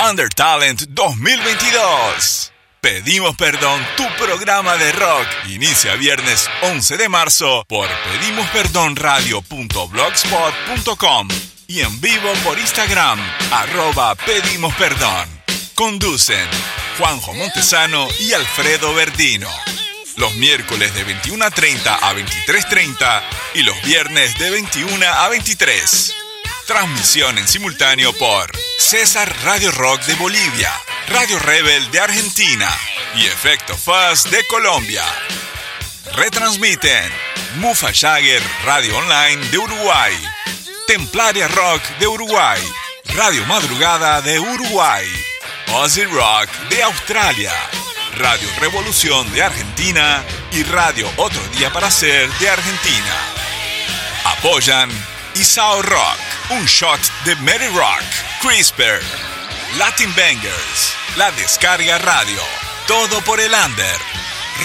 Under Talent 2022. Pedimos Perdón, tu programa de rock. Inicia viernes 11 de marzo por pedimosperdonradio.blogspot.com y en vivo por Instagram, arroba Pedimos Perdón. Conducen Juanjo Montesano y Alfredo Verdino. Los miércoles de 21 a 30 a 23.30 y los viernes de 21 a 23. Transmisión en simultáneo por César Radio Rock de Bolivia, Radio Rebel de Argentina y Efecto Fuzz de Colombia. Retransmiten Mufa Jagger Radio Online de Uruguay, Templaria Rock de Uruguay, Radio Madrugada de Uruguay, Ozzy Rock de Australia, Radio Revolución de Argentina y Radio Otro Día para Ser de Argentina. Apoyan Isao Rock, un shot de Mary Rock, CRISPR, Latin Bangers, La Descarga Radio, todo por el under,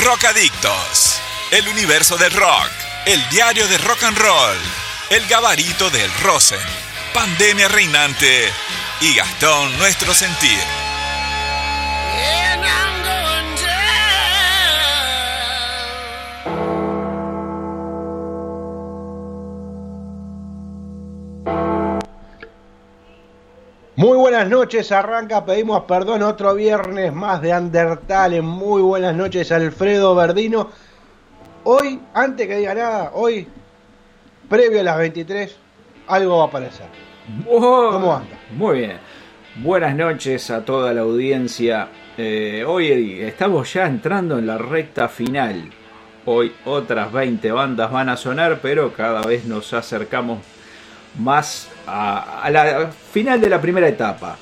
Rock Adictos, El Universo del Rock, El Diario de Rock and Roll, El Gabarito del Rosen, Pandemia Reinante y Gastón Nuestro Sentir. Muy buenas noches, arranca, pedimos perdón, otro viernes más de Undertale. Muy buenas noches, Alfredo Verdino. Hoy, antes que diga nada, hoy, previo a las 23, algo va a aparecer. ¿Cómo anda? Muy bien. Buenas noches a toda la audiencia. Eh, hoy estamos ya entrando en la recta final. Hoy otras 20 bandas van a sonar, pero cada vez nos acercamos más a, la final de la primera etapa.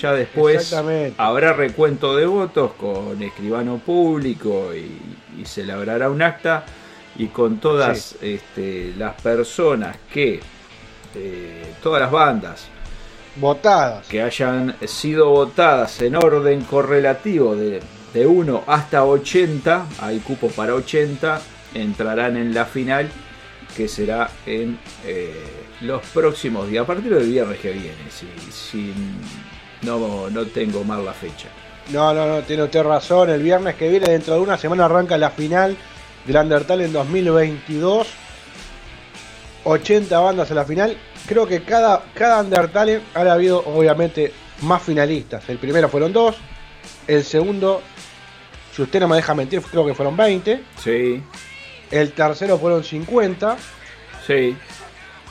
Ya después habrá recuento de votos con escribano público y, se elaborará un acta y con todas este, las personas que, eh, todas las bandas votadas, que hayan sido votadas en orden correlativo de, de 1 hasta 80, hay cupos para 80, entrarán en la final que será en... Eh, los próximos días, a partir del viernes que viene, si, si no, no tengo mal la fecha. No, no, no, tiene usted razón. El viernes que viene, dentro de una semana, arranca la final del Undertale en 2022. 80 bandas en la final. Creo que cada, cada Undertale ha habido, obviamente, más finalistas. El primero fueron dos. El segundo, si usted no me deja mentir, creo que fueron 20. Sí. El tercero fueron 50. Sí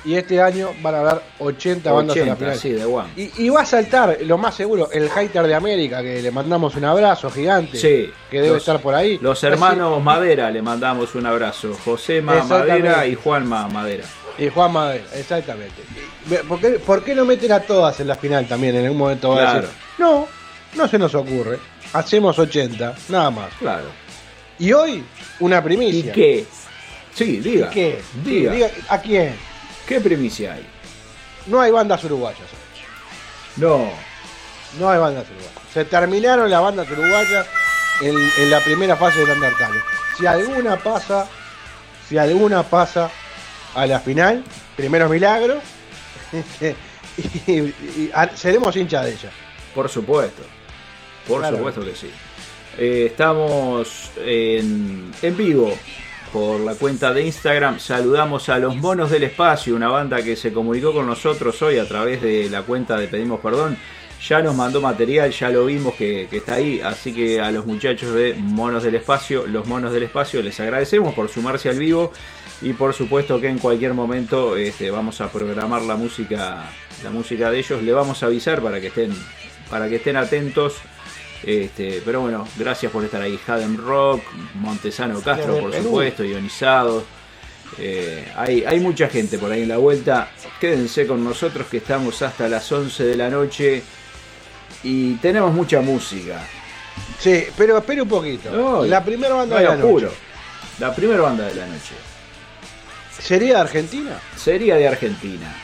y este año van a haber 80, bandas en la final. Sí, de y, y, va a saltar, lo más seguro, el hater de América, que le mandamos un abrazo gigante, sí, que debe estar por ahí. Los hermanos Madera le mandamos un abrazo, José Madera y Juanma Madera. Y Juan Madera, exactamente. ¿Por qué, ¿Por qué, no meten a todas en la final también en algún momento? Va a decir, no, no se nos ocurre. Hacemos 80, nada más. Claro. Y hoy, una primicia. ¿Y qué? Sí, diga. ¿Y qué? Diga. diga. ¿A quién? ¿Qué primicia hay? No hay bandas uruguayas. No. No hay bandas uruguayas. Se terminaron las bandas uruguayas en, la primera fase del Undertale. Si alguna pasa, si alguna pasa a la final, primero milagro, y, seremos hinchas de ella. Por supuesto. Por supuesto que sí. Eh, estamos en, en vivo por la cuenta de Instagram. Saludamos a los Monos del Espacio, una banda que se comunicó con nosotros hoy a través de la cuenta de Pedimos Perdón. Ya nos mandó material, ya lo vimos que, está ahí. Así que a los muchachos de Monos del Espacio, los Monos del Espacio, les agradecemos por sumarse al vivo. Y por supuesto que en cualquier momento este, vamos a programar la música, la música de ellos. Le vamos a avisar para que estén, para que estén atentos este, pero bueno, gracias por estar ahí. Hadem Rock, Montesano Castro, por supuesto, Ionizados. Eh, hay, hay mucha gente por ahí en la vuelta. Quédense con nosotros que estamos hasta las 11 de la noche y tenemos mucha música. Sí, pero espere un poquito. la primera banda de la noche. La primera banda de la noche. ¿Sería de Argentina? Sería de Argentina.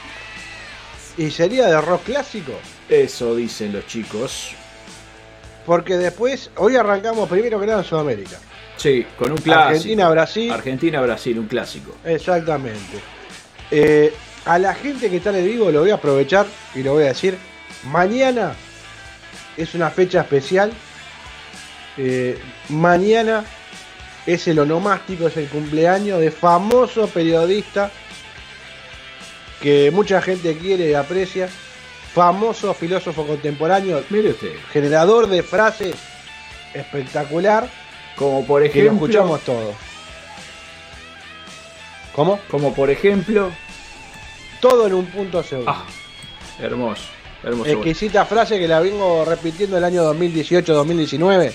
¿Y sería de rock clásico? Eso dicen los chicos. Porque después, hoy arrancamos primero que nada en Sudamérica. Sí, con un clásico. Argentina-Brasil. Argentina-Brasil, un clásico. Exactamente. Eh, a la gente que está en el vivo lo voy a aprovechar y lo voy a decir. Mañana, es una fecha especial. Eh, mañana es el onomástico, es el cumpleaños de famoso periodista que mucha gente quiere y aprecia. Famoso filósofo contemporáneo, Mire usted. generador de frases espectacular, Como por que lo ejemplo. escuchamos todos. ¿Cómo? Como por ejemplo. Todo en un punto seguro. Ah, hermoso. Hermoso. exquisita frase que la vengo repitiendo el año 2018-2019,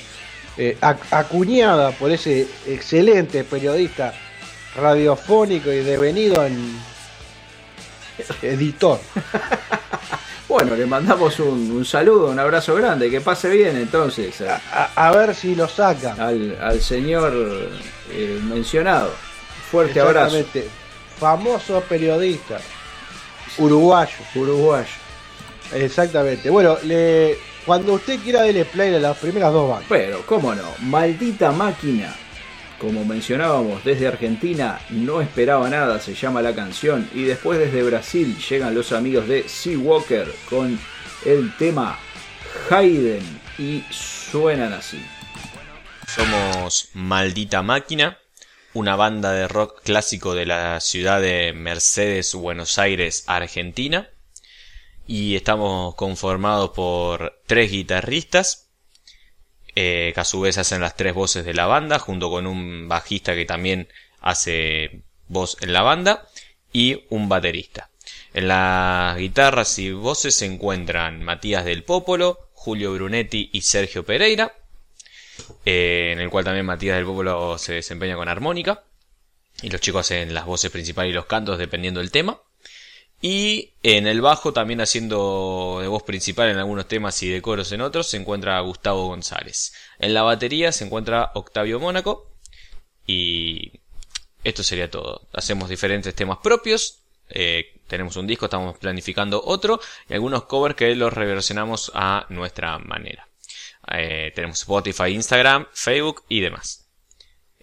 eh, ac- acuñada por ese excelente periodista radiofónico y devenido en editor. Bueno, le mandamos un, un saludo, un abrazo grande. Que pase bien entonces a- A, a ver si lo saca. al, al señor eh, mencionado. Fuerte abrazo. Exactamente. Famoso periodista uruguayo. Uruguayo. Exactamente. Bueno, le, cuando usted quiera dele play a las primeras dos bandas. Pero, cómo no, maldita máquina. Como mencionábamos, desde Argentina no esperaba nada, se llama la canción. Y después desde Brasil llegan los amigos de Seawalker con el tema Hayden y suenan así. Somos Maldita Máquina, una banda de rock clásico de la ciudad de Mercedes, Buenos Aires, Argentina. Y estamos conformados por tres guitarristas, eh, que a su vez hacen las tres voces de la banda, junto con un bajista que también hace voz en la banda, y un baterista. En las guitarras y voces se encuentran Matías del Popolo, Julio Brunetti y Sergio Pereira eh, en el cual también Matías del Popolo se desempeña con armónica. Y los chicos hacen las voces principales y los cantos dependiendo del tema. Y en el bajo, también haciendo de voz principal en algunos temas y de coros en otros, se encuentra Gustavo González. En la batería se encuentra Octavio Mónaco. Y esto sería todo. Hacemos diferentes temas propios. eh, tenemos un disco, estamos planificando otro. Y algunos covers que los reversionamos a nuestra manera. Eh, tenemos Spotify, Instagram, Facebook y demás.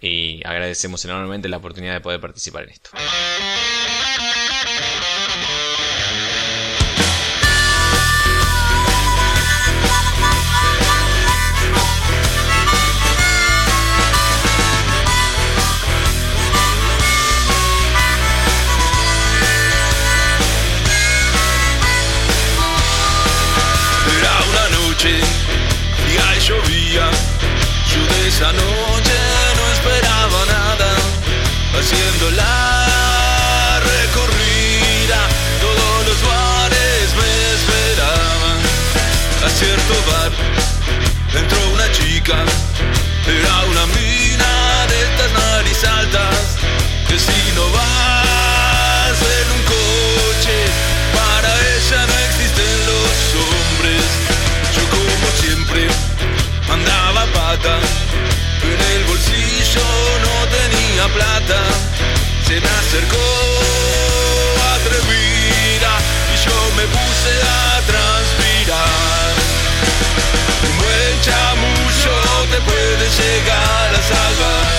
Y agradecemos enormemente la oportunidad de poder participar en esto. Yo Se me acercó atrevida y yo me puse a transpirar. Un buen chamullo te puede llegar a salvar.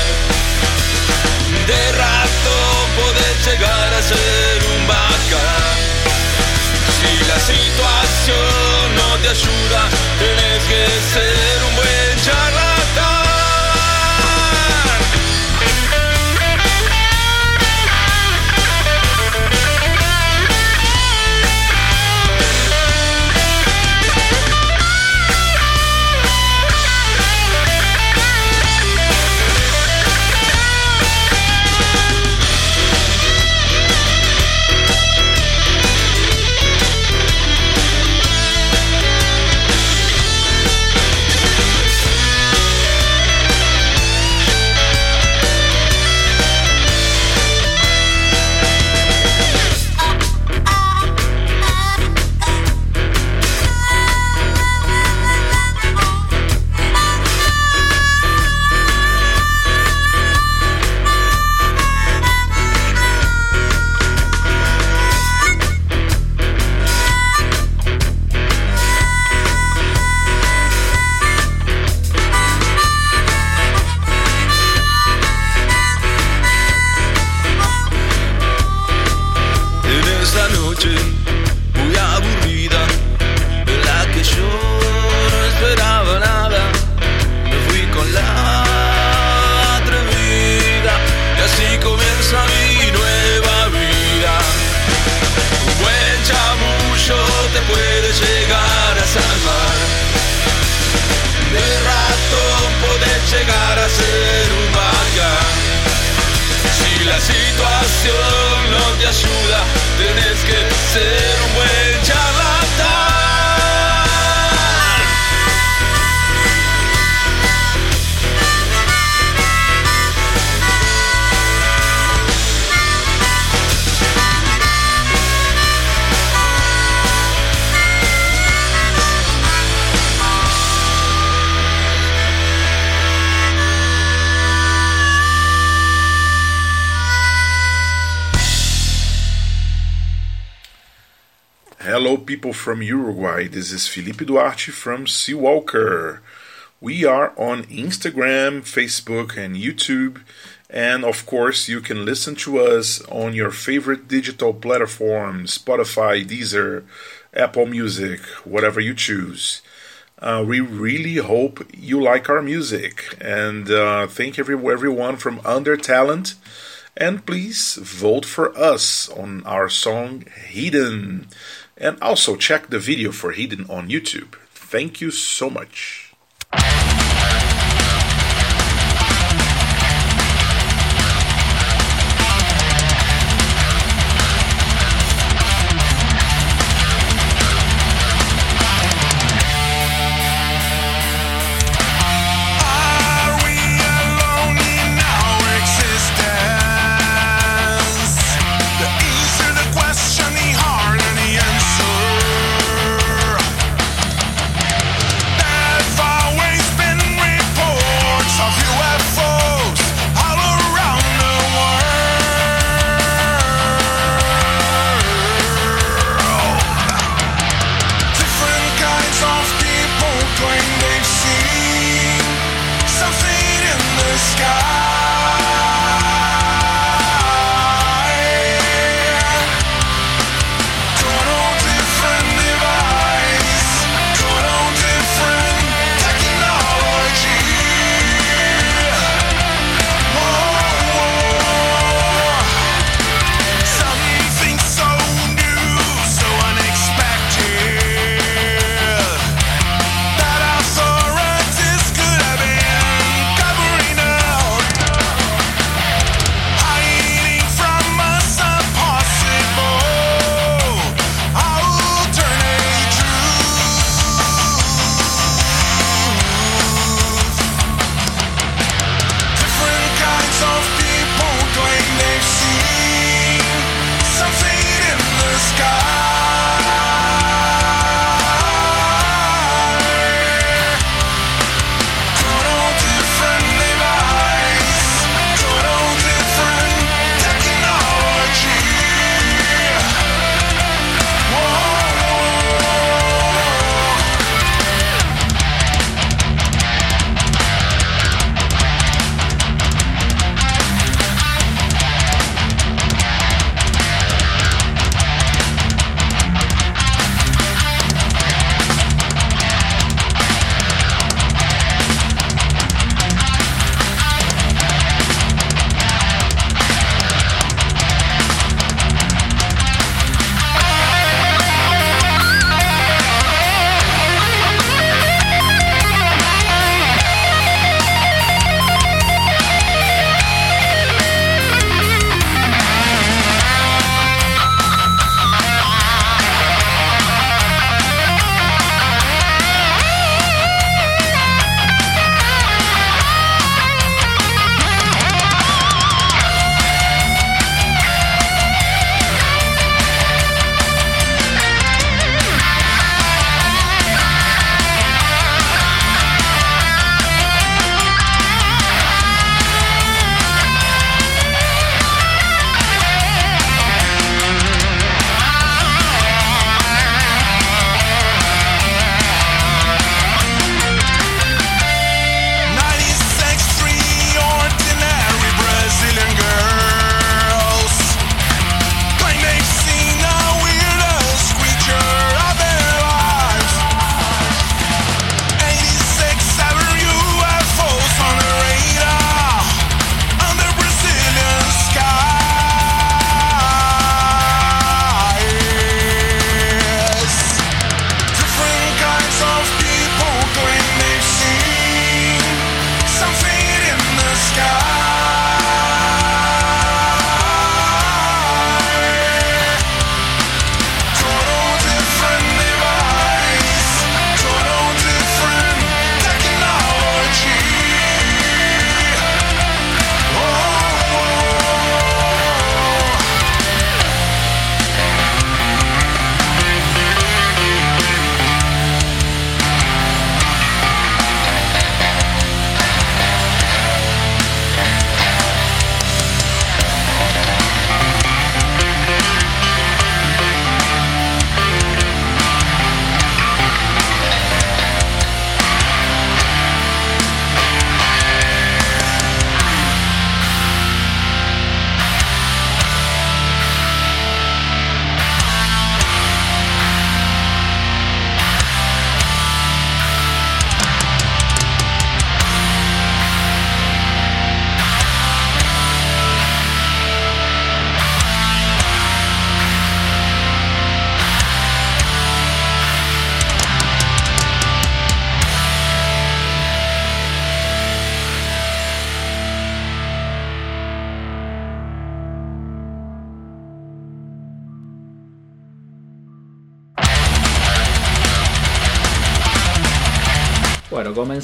De rato podés llegar a ser un bacán. Si la situación no te ayuda, tenés que ser un buen charlatán. From Uruguay. This is Felipe Duarte from Seawalker. We are on Instagram, Facebook, and YouTube. And of course, you can listen to us on your favorite digital platform Spotify, Deezer, Apple Music, whatever you choose. Uh, we really hope you like our music. And uh, thank every, everyone from Under Talent. And please vote for us on our song Hidden. And also check the video for Hidden on YouTube. Thank you so much.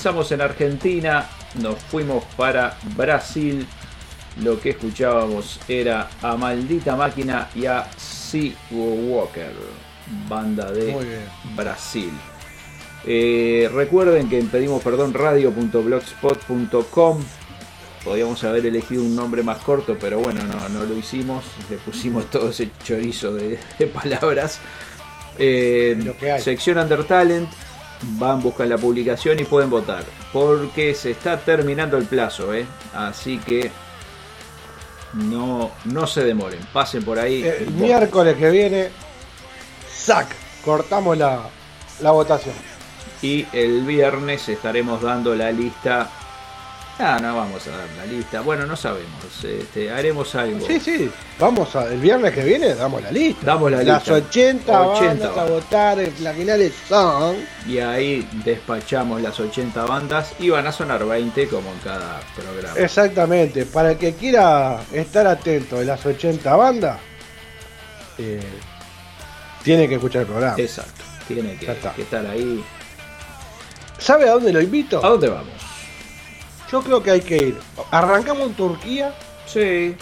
Comenzamos en Argentina, nos fuimos para Brasil. Lo que escuchábamos era a Maldita Máquina y a Sea Walker, banda de Brasil. Eh, recuerden que en pedimos perdón radio.blogspot.com podíamos haber elegido un nombre más corto, pero bueno, no, lo hicimos. Le pusimos todo ese chorizo de, palabras. Eh, sección Under Talent. Van, buscan la publicación y pueden votar. Porque se está terminando el plazo, ¿eh? Así que no, no se demoren. Pasen por ahí. El miércoles que viene, ¡sac! Cortamos la, la votación. Y el viernes estaremos dando la lista Ah, no vamos a dar la lista. Bueno, no sabemos. Este, haremos algo. Sí, sí. Vamos a, el viernes que viene damos la lista. Damos la Las 80, 80 bandas a votar, las finales son. Y ahí despachamos las 80 bandas y van a sonar 20 como en cada programa. Exactamente. Para el que quiera estar atento de las 80 bandas, eh, tiene que escuchar el programa. Exacto. Tiene que, que estar ahí. ¿Sabe a dónde lo invito? ¿A dónde vamos? Yo creo que hay que ir. Arrancamos en Turquía. Sí.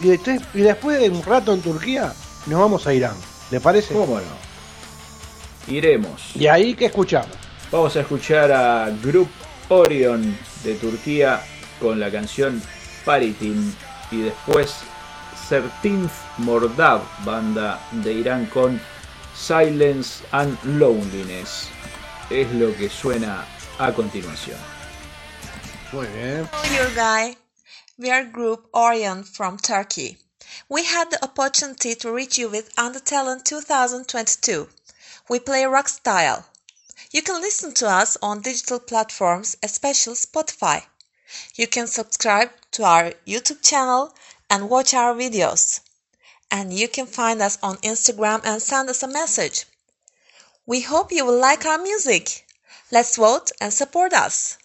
Y, después, de un rato en Turquía, nos vamos a Irán. ¿Le parece? ¿Cómo no? Iremos. ¿Y ahí qué escuchamos? Vamos a escuchar a Group Orion de Turquía con la canción Paritin. Y después Sertinth Mordav, banda de Irán con Silence and Loneliness. Es lo que suena a continuación. Hello, guy. We are Group Orion from Turkey. We had the opportunity to reach you with Undertalent 2022. We play rock style. You can listen to us on digital platforms, especially Spotify. You can subscribe to our YouTube channel and watch our videos. And you can find us on Instagram and send us a message. We hope you will like our music. Let's vote and support us.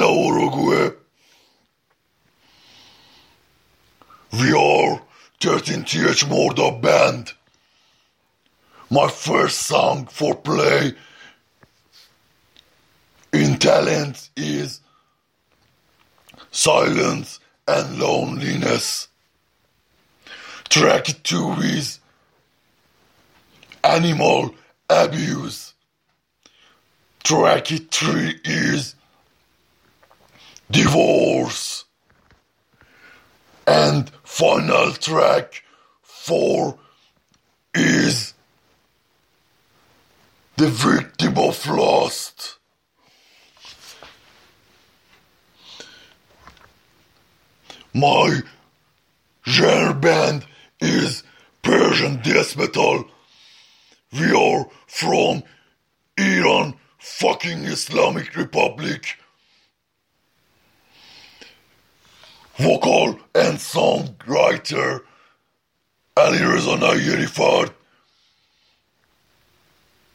Uruguay. We are 13 TH Morda Band. My first song for play in talent is Silence and Loneliness. Track 2 is Animal Abuse. Track 3 is Divorce. And final track 4 is The Victim of Lost. My genre band is Persian death metal. We are from Iran, fucking Islamic Republic. Vocal and songwriter Ali Reza Nayerifard.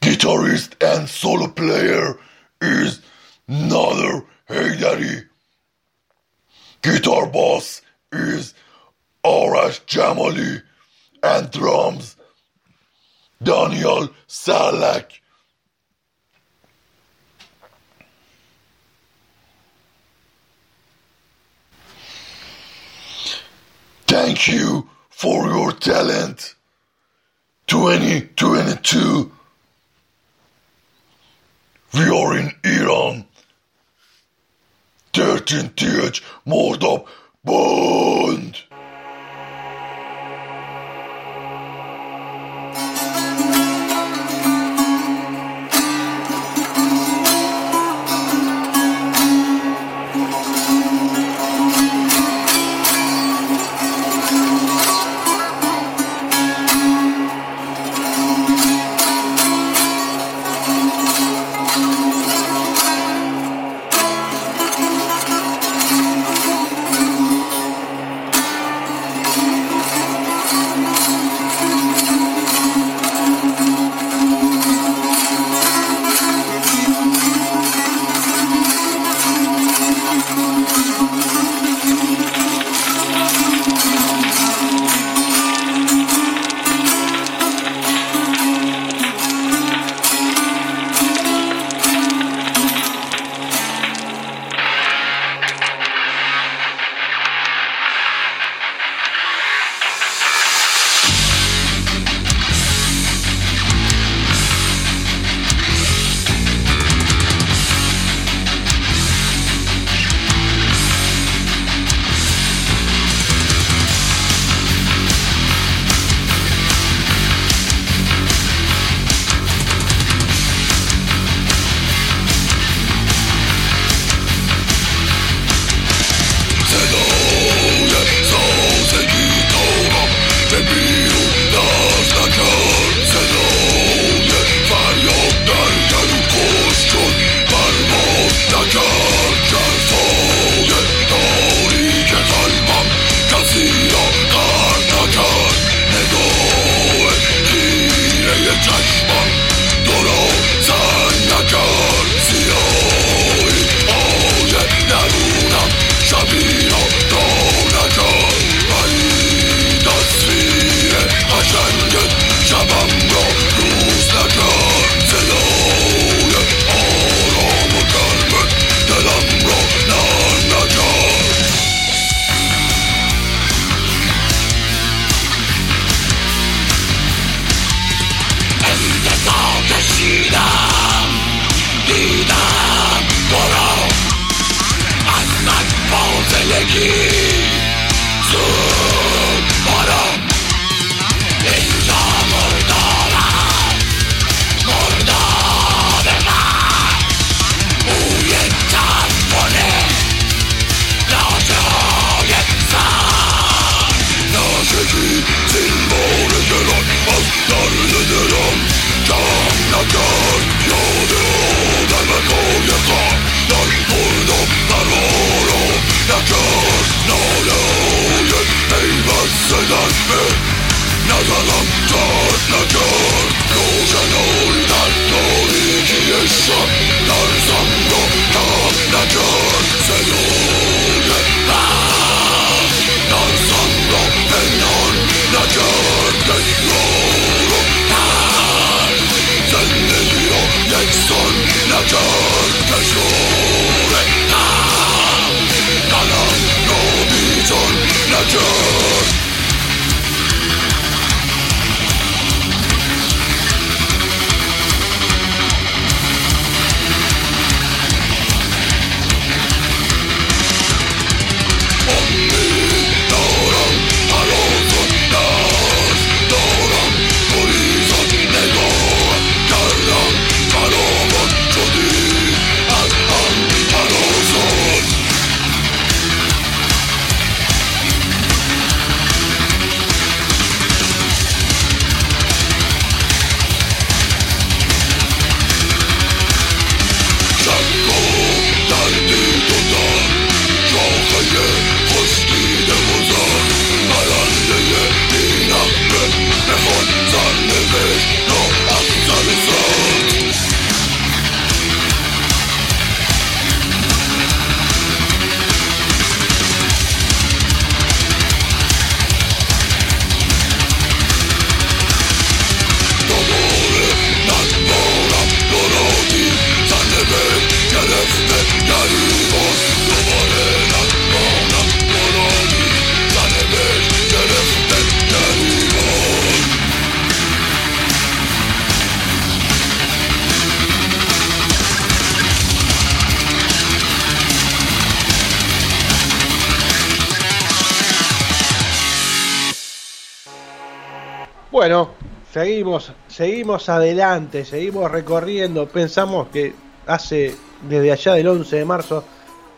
Guitarist and solo player is Nader Haydari. Guitar bass is Arash Jamali and drums Daniel Salak. Thank you for your talent. 2022. We are in Iran. 13 TH Mordop Bond. Seguimos, adelante, seguimos recorriendo. Pensamos que hace desde allá del 11 de marzo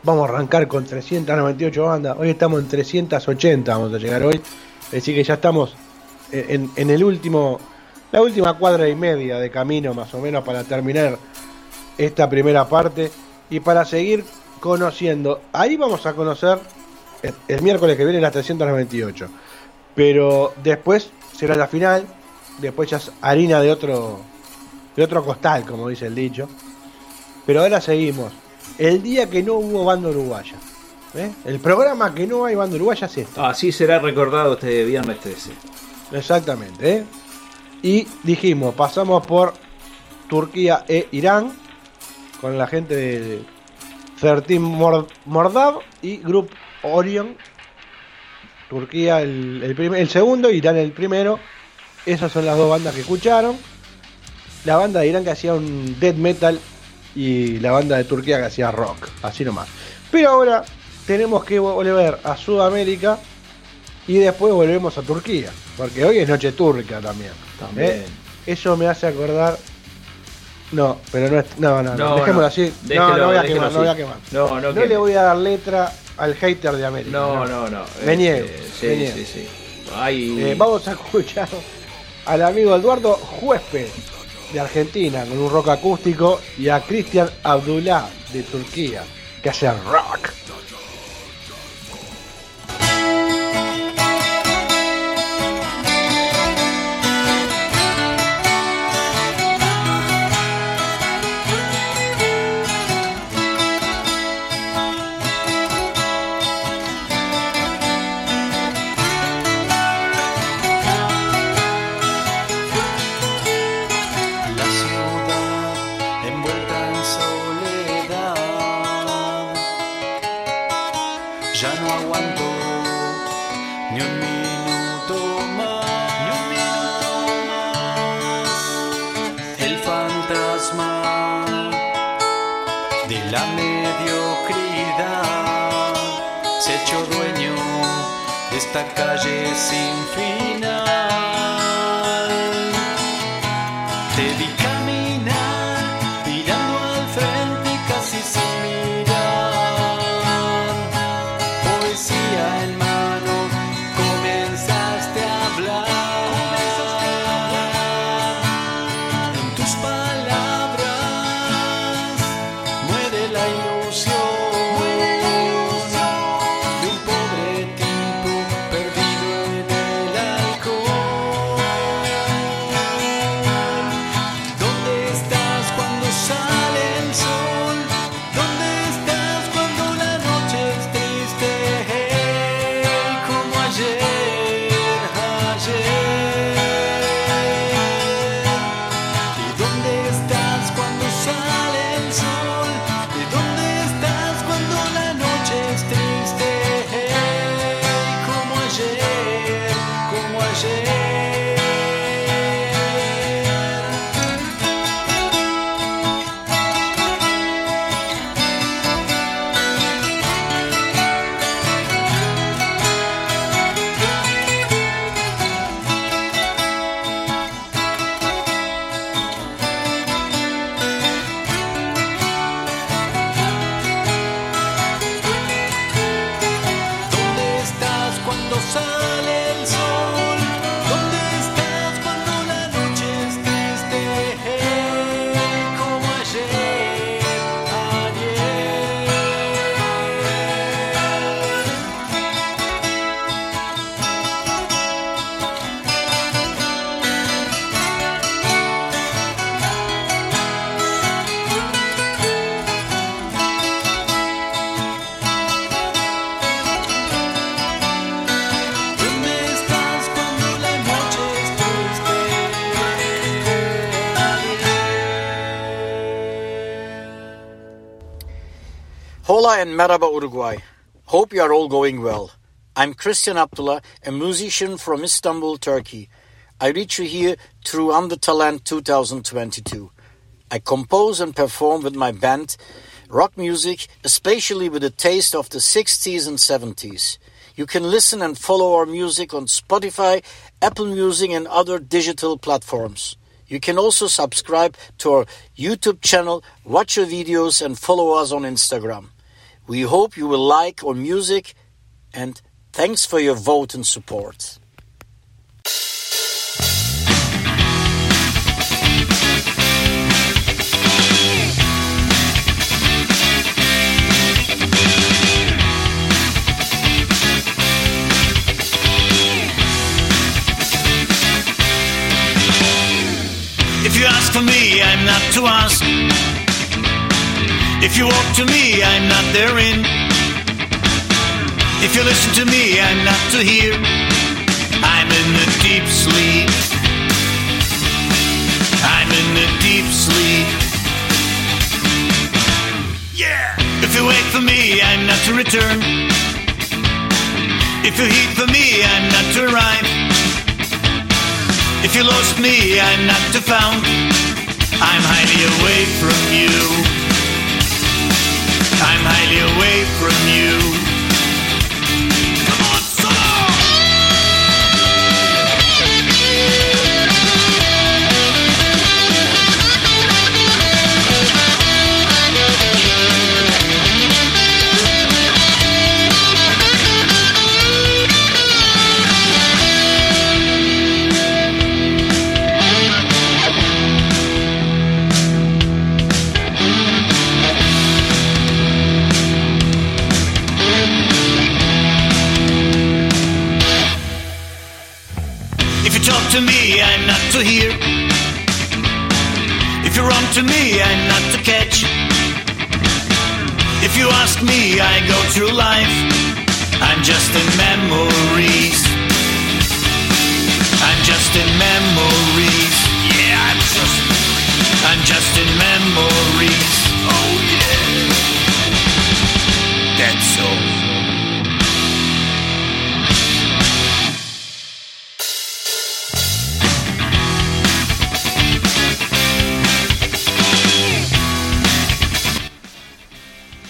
vamos a arrancar con 398 bandas. Hoy estamos en 380, vamos a llegar hoy. Decir que ya estamos en, en el último, la última cuadra y media de camino más o menos para terminar esta primera parte y para seguir conociendo. Ahí vamos a conocer el, el miércoles que viene las 398. Pero después será la final, después ya es harina de otro de otro costal, como dice el dicho. Pero ahora seguimos. El día que no hubo banda uruguaya. ¿eh? El programa que no hay banda uruguaya es este. Así será recordado este viernes 13. Exactamente. ¿eh? Y dijimos, pasamos por Turquía e Irán con la gente de 13 Mord Mordav y Group Orion. Turquía el, el, primer, el segundo, Irán el primero. Esas son las dos bandas que escucharon. La banda de Irán que hacía un death metal y la banda de Turquía que hacía rock, así nomás. Pero ahora tenemos que volver a Sudamérica y después volvemos a Turquía, porque hoy es noche turca también. También. ¿eh? Eso me hace acordar. No, pero no es. No, no, no. No, dejémoslo no. así. Déjelo, no, no voy a quemar, no voy a quemar. No, no, No le voy a dar letra al hater de América. No, no, no. Me este, niego, Sí, me niego. sí, sí. Ay, Eh, vamos a escuchar al amigo Eduardo Juespe de Argentina con un rock acústico y a Cristian Abdullah de Turquía que hace rock. Esta calle sin Hola and Merhaba Uruguay. Hope you are all going well. I'm Christian Abdullah, a musician from Istanbul, Turkey. I reach you here through Under Talent 2022. I compose and perform with my band rock music, especially with a taste of the 60s and 70s. You can listen and follow our music on Spotify, Apple Music, and other digital platforms. You can also subscribe to our YouTube channel, watch our videos, and follow us on Instagram. We hope you will like our music and thanks for your vote and support. If you ask for me, I'm not to ask. If you walk to me, I'm not therein. If you listen to me, I'm not to hear. I'm in the deep sleep. I'm in the deep sleep. Yeah! If you wait for me, I'm not to return. If you heed for me, I'm not to arrive. If you lost me, I'm not to found. I'm hiding away from you. I'm highly away from you. To hear. If you run to me, I'm not to catch. If you ask me, I go through life. I'm just in memories. I'm just in memories. Yeah, I'm just. I'm just in memories. Oh yeah. That's all.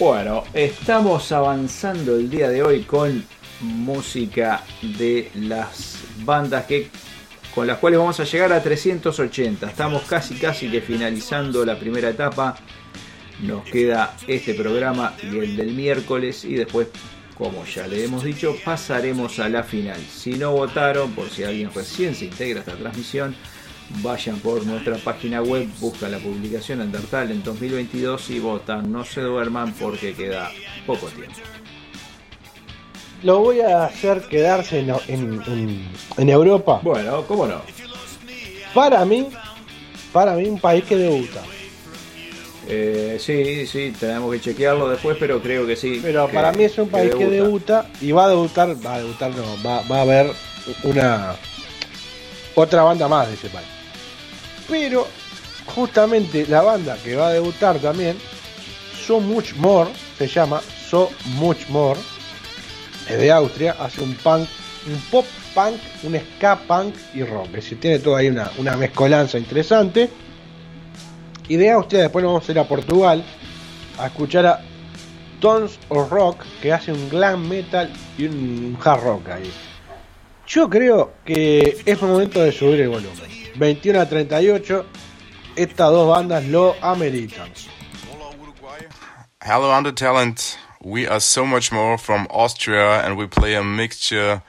Bueno, estamos avanzando el día de hoy con música de las bandas que con las cuales vamos a llegar a 380. Estamos casi casi que finalizando la primera etapa. Nos queda este programa y el del miércoles y después, como ya le hemos dicho, pasaremos a la final. Si no votaron, por si alguien recién se integra a esta transmisión, vayan por nuestra página web, buscan la publicación Undertale en 2022 y votan. No se duerman porque queda poco tiempo. Lo voy a hacer quedarse en, en- en- en Europa. Bueno, ¿cómo no? Para mí, para mí un país que debuta. Eh, sí, sí, tenemos que chequearlo después, pero creo que sí. Pero que- para mí es un país que debuta y va a debutar, va a debutar no, va, va a haber una otra banda más de ese país. Pero justamente la banda que va a debutar también, So Much More, se llama So Much More, es de Austria, hace un punk, un pop punk, un ska punk y rock. Es decir, tiene toda ahí una, una mezcolanza interesante. Y de Austria después vamos a ir a Portugal a escuchar a Tons of Rock, que hace un glam metal y un hard rock ahí. Yo creo que es momento de subir el volumen. 21 a 38, estas dos bandas lo ameritan. Hello, Under Talent. We are so much more from Austria, and we play a mixture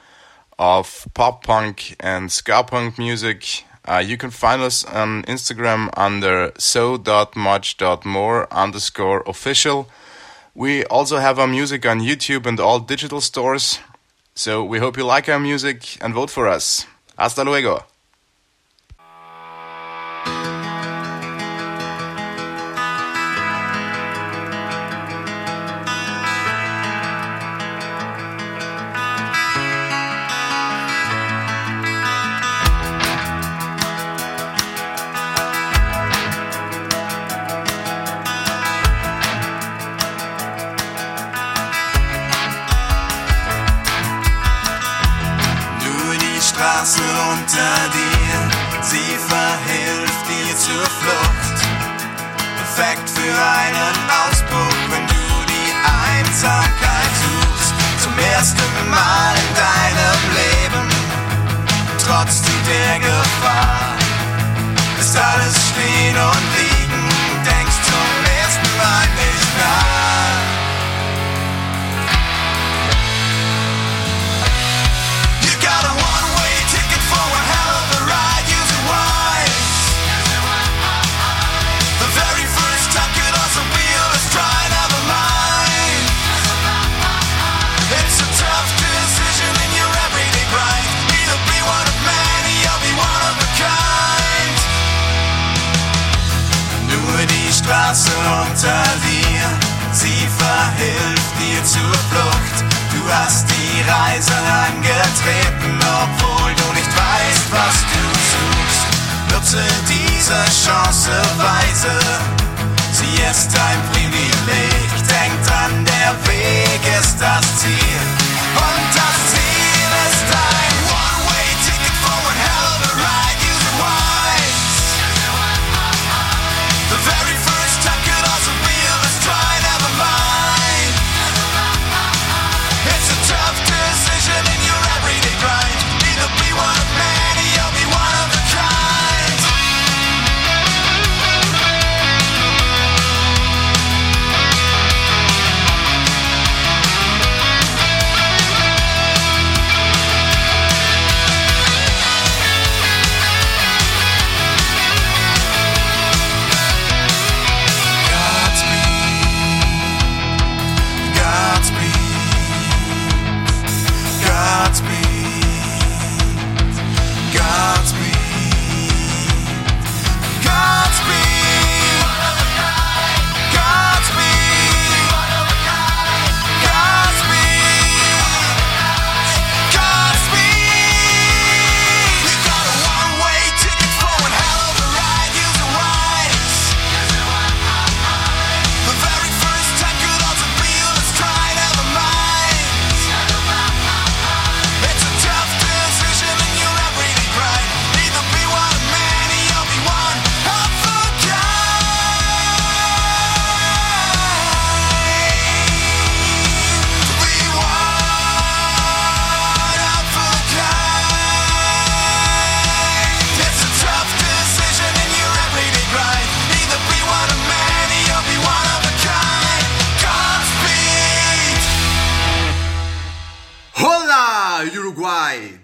of pop punk and ska punk music. Uh, you can find us on Instagram under so.much.more underscore official. We also have our music on YouTube and all digital stores. So we hope you like our music and vote for us. Hasta luego. silence lean on me. Hast die Reise angetreten, obwohl du nicht weißt, was du suchst. Nutze diese Chance weise, sie ist ein Privileg. Denk dran, der Weg ist das Ziel. Und das Ziel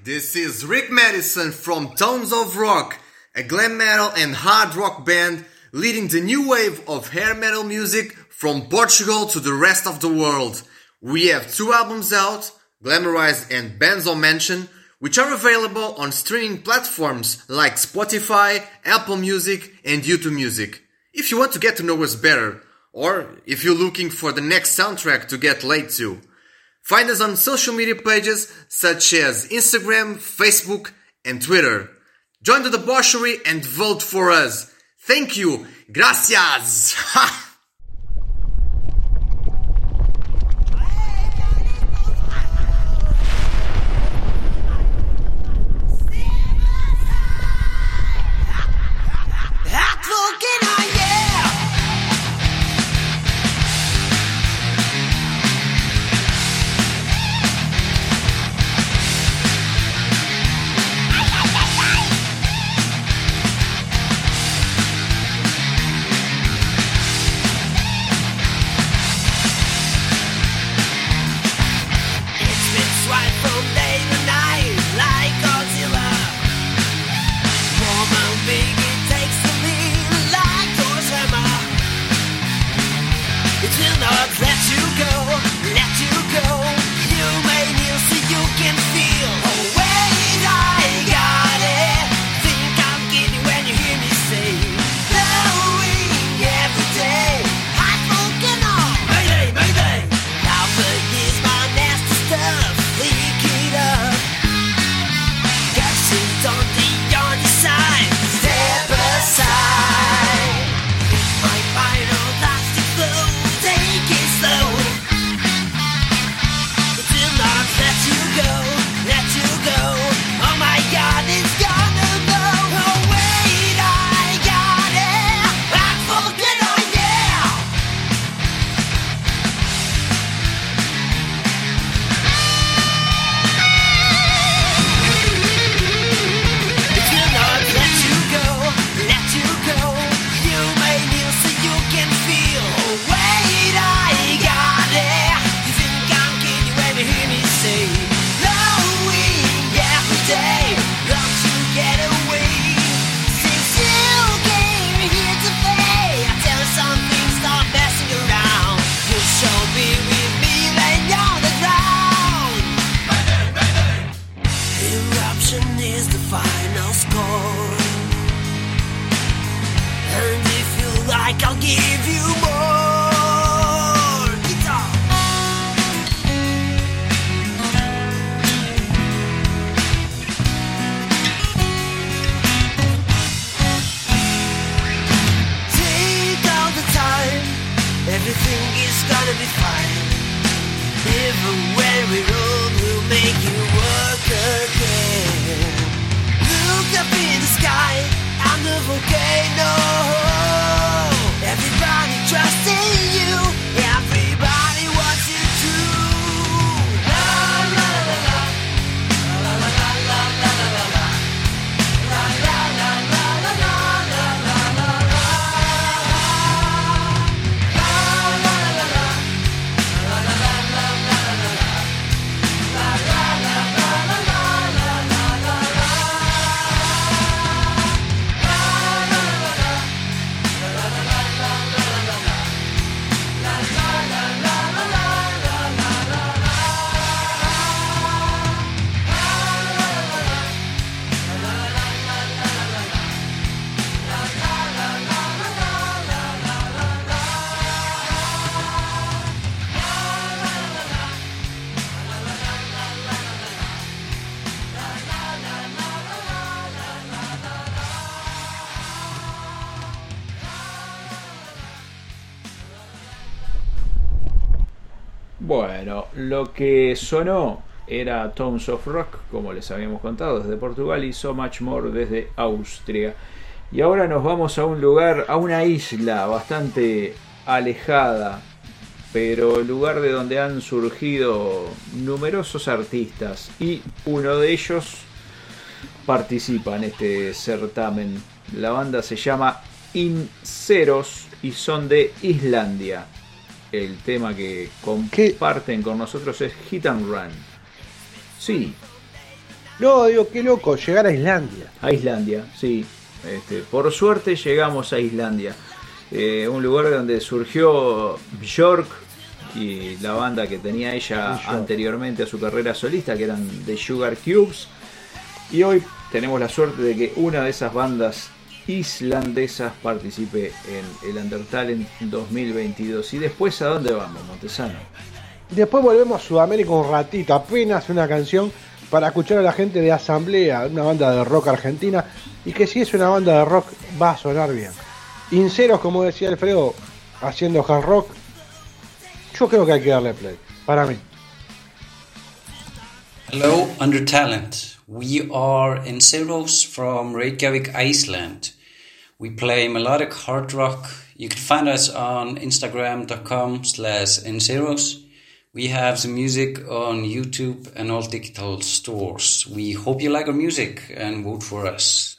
This is Rick Madison from Tones of Rock, a glam metal and hard rock band leading the new wave of hair metal music from Portugal to the rest of the world. We have two albums out, Glamorize and Benzo Mansion, which are available on streaming platforms like Spotify, Apple Music, and YouTube Music. If you want to get to know us better, or if you're looking for the next soundtrack to get laid to, find us on social media pages such as Instagram, Facebook, and Twitter. Join the debauchery and vote for us. Thank you. Gracias. It's volcano. Lo que sonó era Tones of Rock, como les habíamos contado, desde Portugal y So Much More desde Austria. Y ahora nos vamos a un lugar, a una isla bastante alejada, pero lugar de donde han surgido numerosos artistas y uno de ellos participa en este certamen. La banda se llama Inceros y son de Islandia. El tema que comparten con nosotros es Hit and Run. Sí, No, digo, qué loco, llegar a Islandia. a Islandia, sí. Este, por suerte llegamos a Islandia. Eh, un lugar donde surgió Björk y la banda que tenía ella anteriormente a su carrera solista, que eran The Sugar Cubes. Y hoy tenemos la suerte de que una de esas bandas islandesas participe en el Undertalent 2022. ¿Y después a dónde vamos, Montesano? Después volvemos a Sudamérica un ratito, apenas una canción para escuchar a la gente de Asamblea, una banda de rock argentina, y que si es una banda de rock va a sonar bien. Inceros, como decía Alfredo, haciendo hard rock, yo creo que hay que darle play, para mí. Hello, Under Talent. We are in Zeros from Reykjavik, Iceland. We play melodic hard rock. You can find us on Instagram.com slash Zeros. We have the music on YouTube and all digital stores. We hope you like our music and vote for us.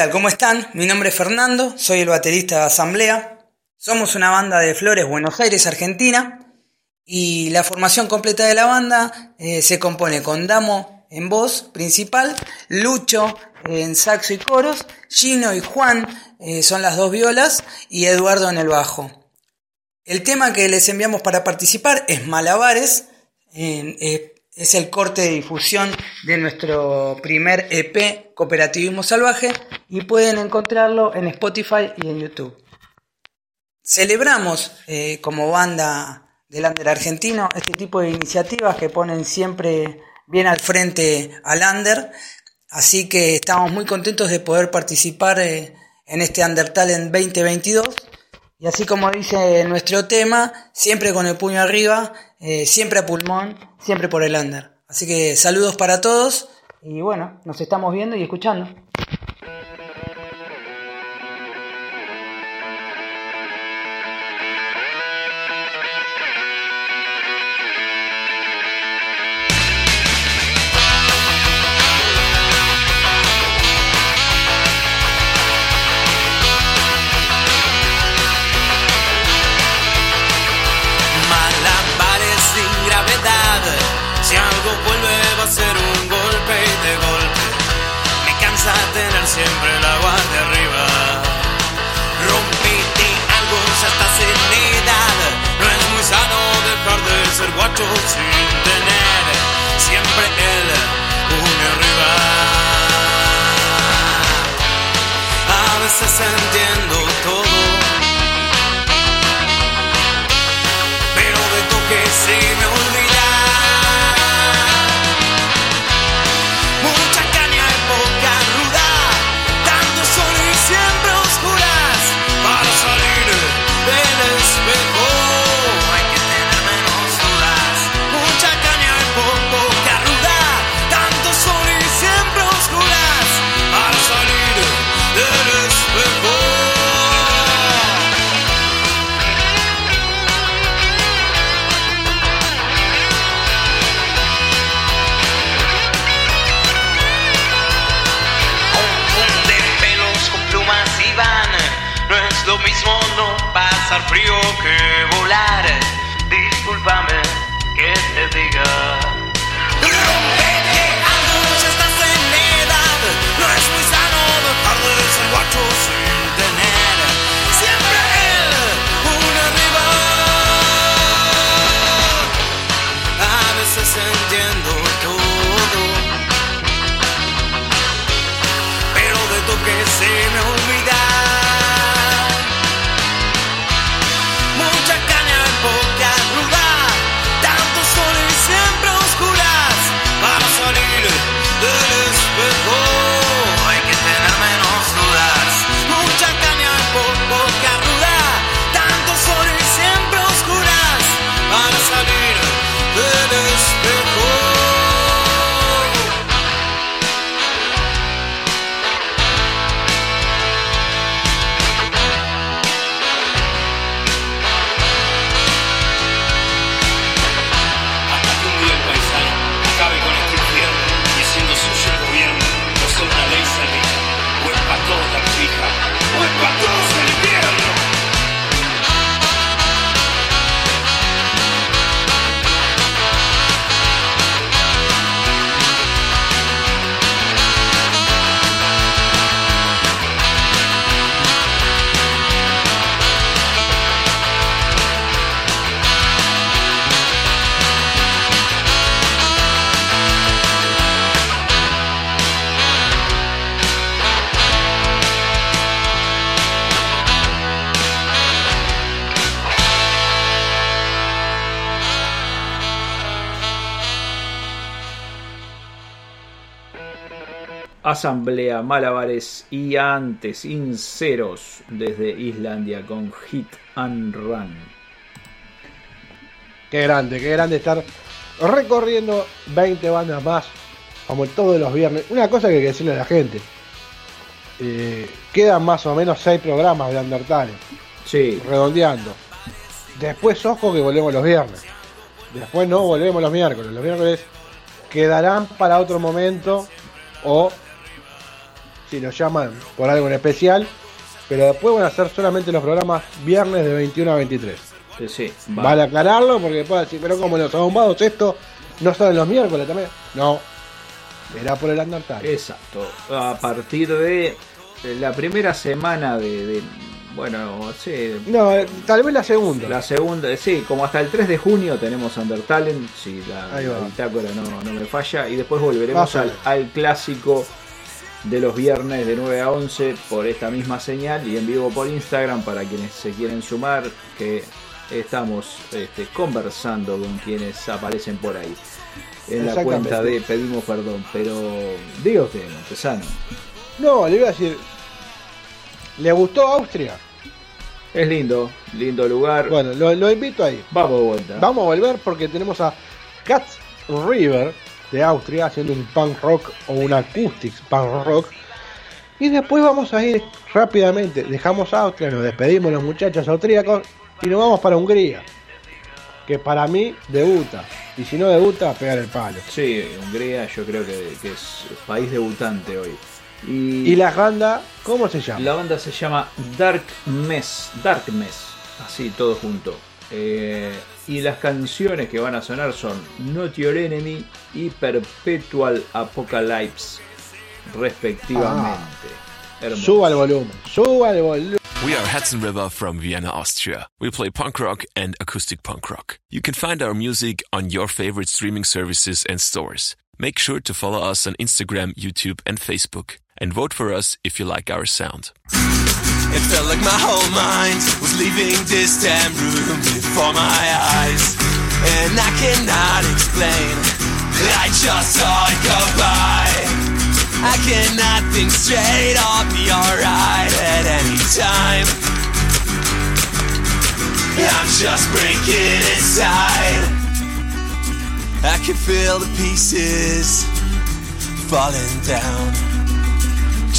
Tal? ¿Cómo están? Mi nombre es Fernando, soy el baterista de Asamblea. Somos una banda de Flores, Buenos Aires, Argentina. Y la formación completa de la banda eh, se compone con Damo en voz principal, Lucho en saxo y coros, Gino y Juan eh, son las dos violas y Eduardo en el bajo. El tema que les enviamos para participar es Malabares, eh, es el corte de difusión de nuestro primer EP Cooperativismo Salvaje y pueden encontrarlo en Spotify y en YouTube. Celebramos eh, como banda del under argentino este tipo de iniciativas que ponen siempre bien al frente al under, así que estamos muy contentos de poder participar eh, en este Under Talent 2022 y así como dice nuestro tema, siempre con el puño arriba, eh, siempre a pulmón, siempre por el under. Así que saludos para todos y bueno, nos estamos viendo y escuchando. Siempre la guardia arriba. Rompiste algo, ya estás en edad. No es muy sano dejar de ser guacho pasar frío que volar. Discúlpame que te diga. Rompete ya estás en edad. No es muy sano dejar de ser guacho Asamblea, Malabares y antes Sinceros desde Islandia con Hit and Run. Qué grande, qué grande estar recorriendo 20 bandas más, como todos los viernes. Una cosa que hay que decirle a la gente. eh, quedan más o menos 6 programas de Undertale. Sí. Redondeando. Después, ojo que volvemos los viernes. Después no volvemos los miércoles. Los miércoles quedarán para otro momento o si nos llaman por algo en especial. Pero después van a ser solamente los programas viernes de 21 a 23. Sí, sí, va. Vale aclararlo porque después decir, pero como los abombados esto no salen los miércoles también. No, era por el Undertale. Exacto. A partir de la primera semana de. de- bueno, sí. No, eh, tal vez la segunda. La segunda, sí, como hasta el 3 de junio tenemos Undertale, si va. la bitácora no, no me falla, y después volveremos al, al clásico de los viernes de 9 a 11 por esta misma señal y en vivo por Instagram para quienes se quieren sumar, que estamos este, conversando con quienes aparecen por ahí. En la cuenta de Pedimos Perdón, pero diga usted, Montesano. No, le iba a decir. ¿Le gustó Austria? Es lindo, lindo lugar. Bueno, lo, lo invito ahí. Vamos de vuelta. Vamos a volver porque tenemos a Cats River de Austria haciendo un punk rock o un acoustics punk rock. Y después vamos a ir rápidamente. Dejamos Austria, nos despedimos los muchachos austríacos y nos vamos para Hungría. Que para mí debuta. Y si no debuta, pegar el palo. Sí, Hungría yo creo que, que es país debutante hoy. Y, ¿Y la banda cómo se llama? La banda se llama Dark Mess, Dark Mess, así todo junto. Eh, y las canciones que van a sonar son Not Your Enemy y Perpetual Apocalypse, respectivamente. Suba el volumen, suba el volumen. We are Hudson River from Vienna, Austria. We play punk rock and acoustic punk rock. You can find our music on your favorite streaming services and stores. Make sure to follow us on Instagram, YouTube, and Facebook. And vote for us if you like our sound. It felt like my whole mind was leaving this damn room before my eyes. And I cannot explain. I just saw it go by. I cannot think straight or be alright at any time. I'm just breaking inside. I can feel the pieces falling down.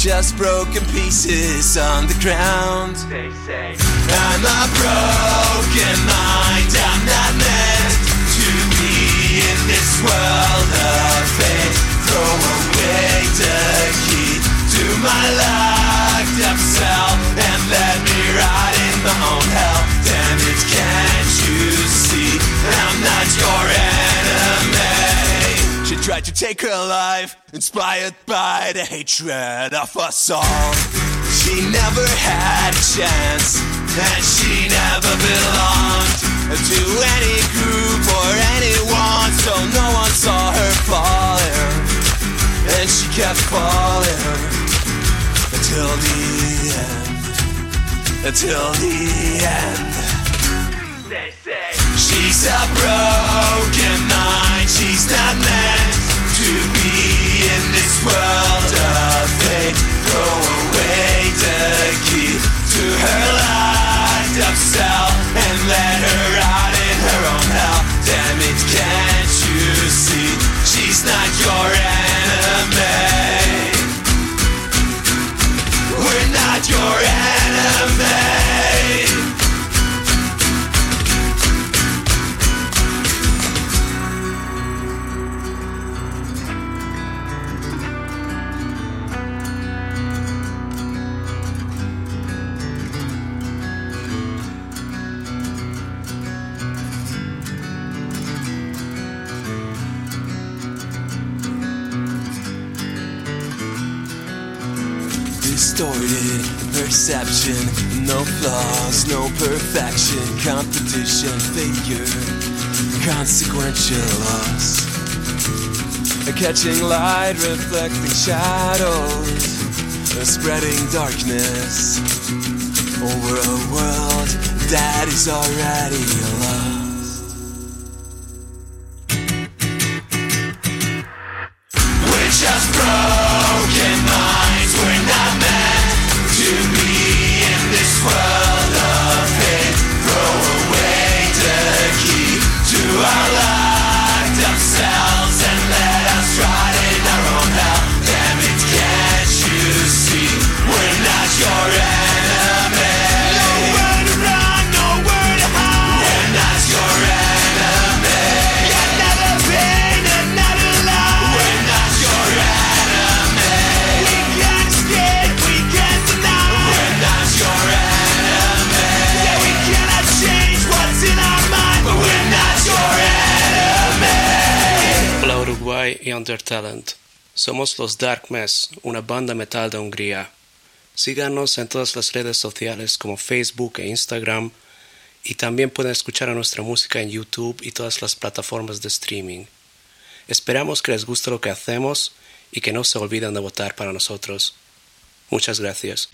Just broken pieces on the ground. They say I'm a broken mind. I'm not meant to be in this world of fate. Throw away the key to my locked up cell and let me rot in my own hell. Damn it, can't you see? I'm not your enemy. Tried to take her life, inspired by the hatred of us all. She never had a chance, and she never belonged to any group or anyone, so no one saw her falling. And she kept falling until the end. Until the end. She's a broken mind. She's not meant world of fate. Throw away the key to her locked up cell and let her out in her own hell. Damn it, can't loss. Catching light, reflecting shadows, spreading darkness over a world that is already lost. Undertalent. Somos los Dark Mess, una banda metal de Hungría. Síganos en todas las redes sociales como Facebook e Instagram y también pueden escuchar a nuestra música en YouTube y todas las plataformas de streaming. Esperamos que les guste lo que hacemos y que no se olviden de votar para nosotros. Muchas gracias.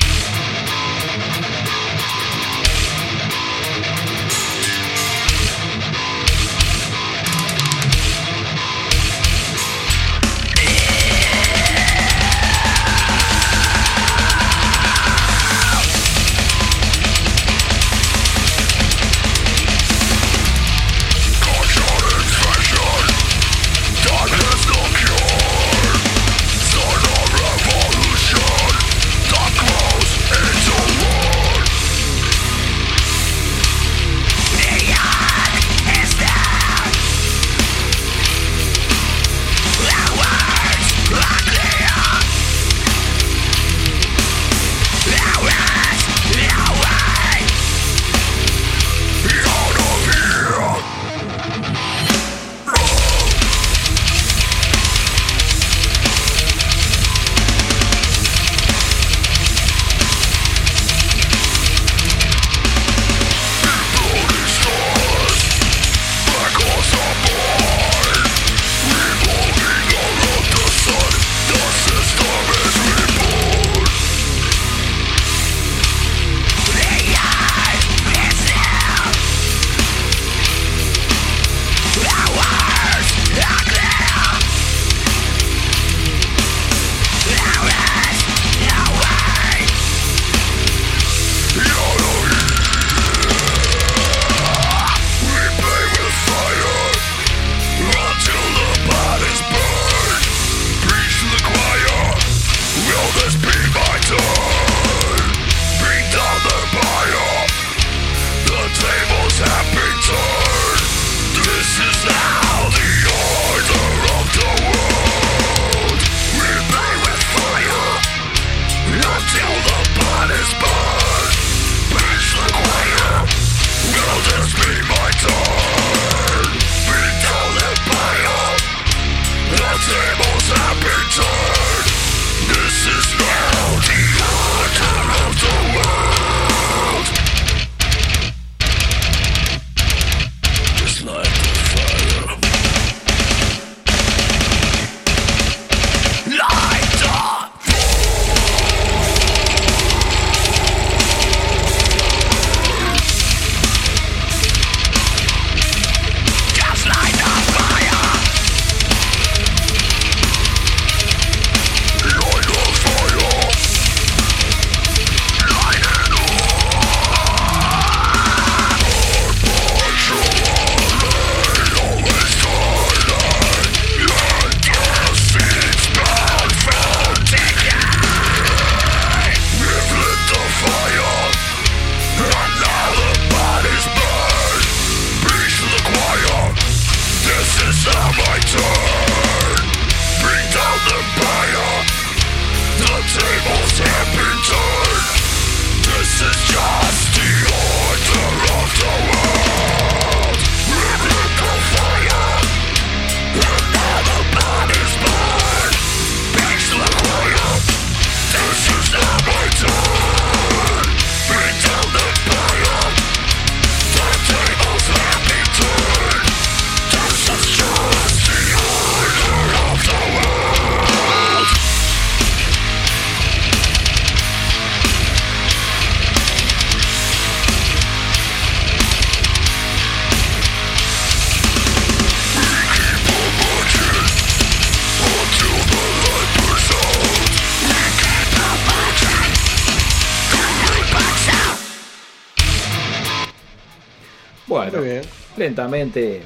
Lentamente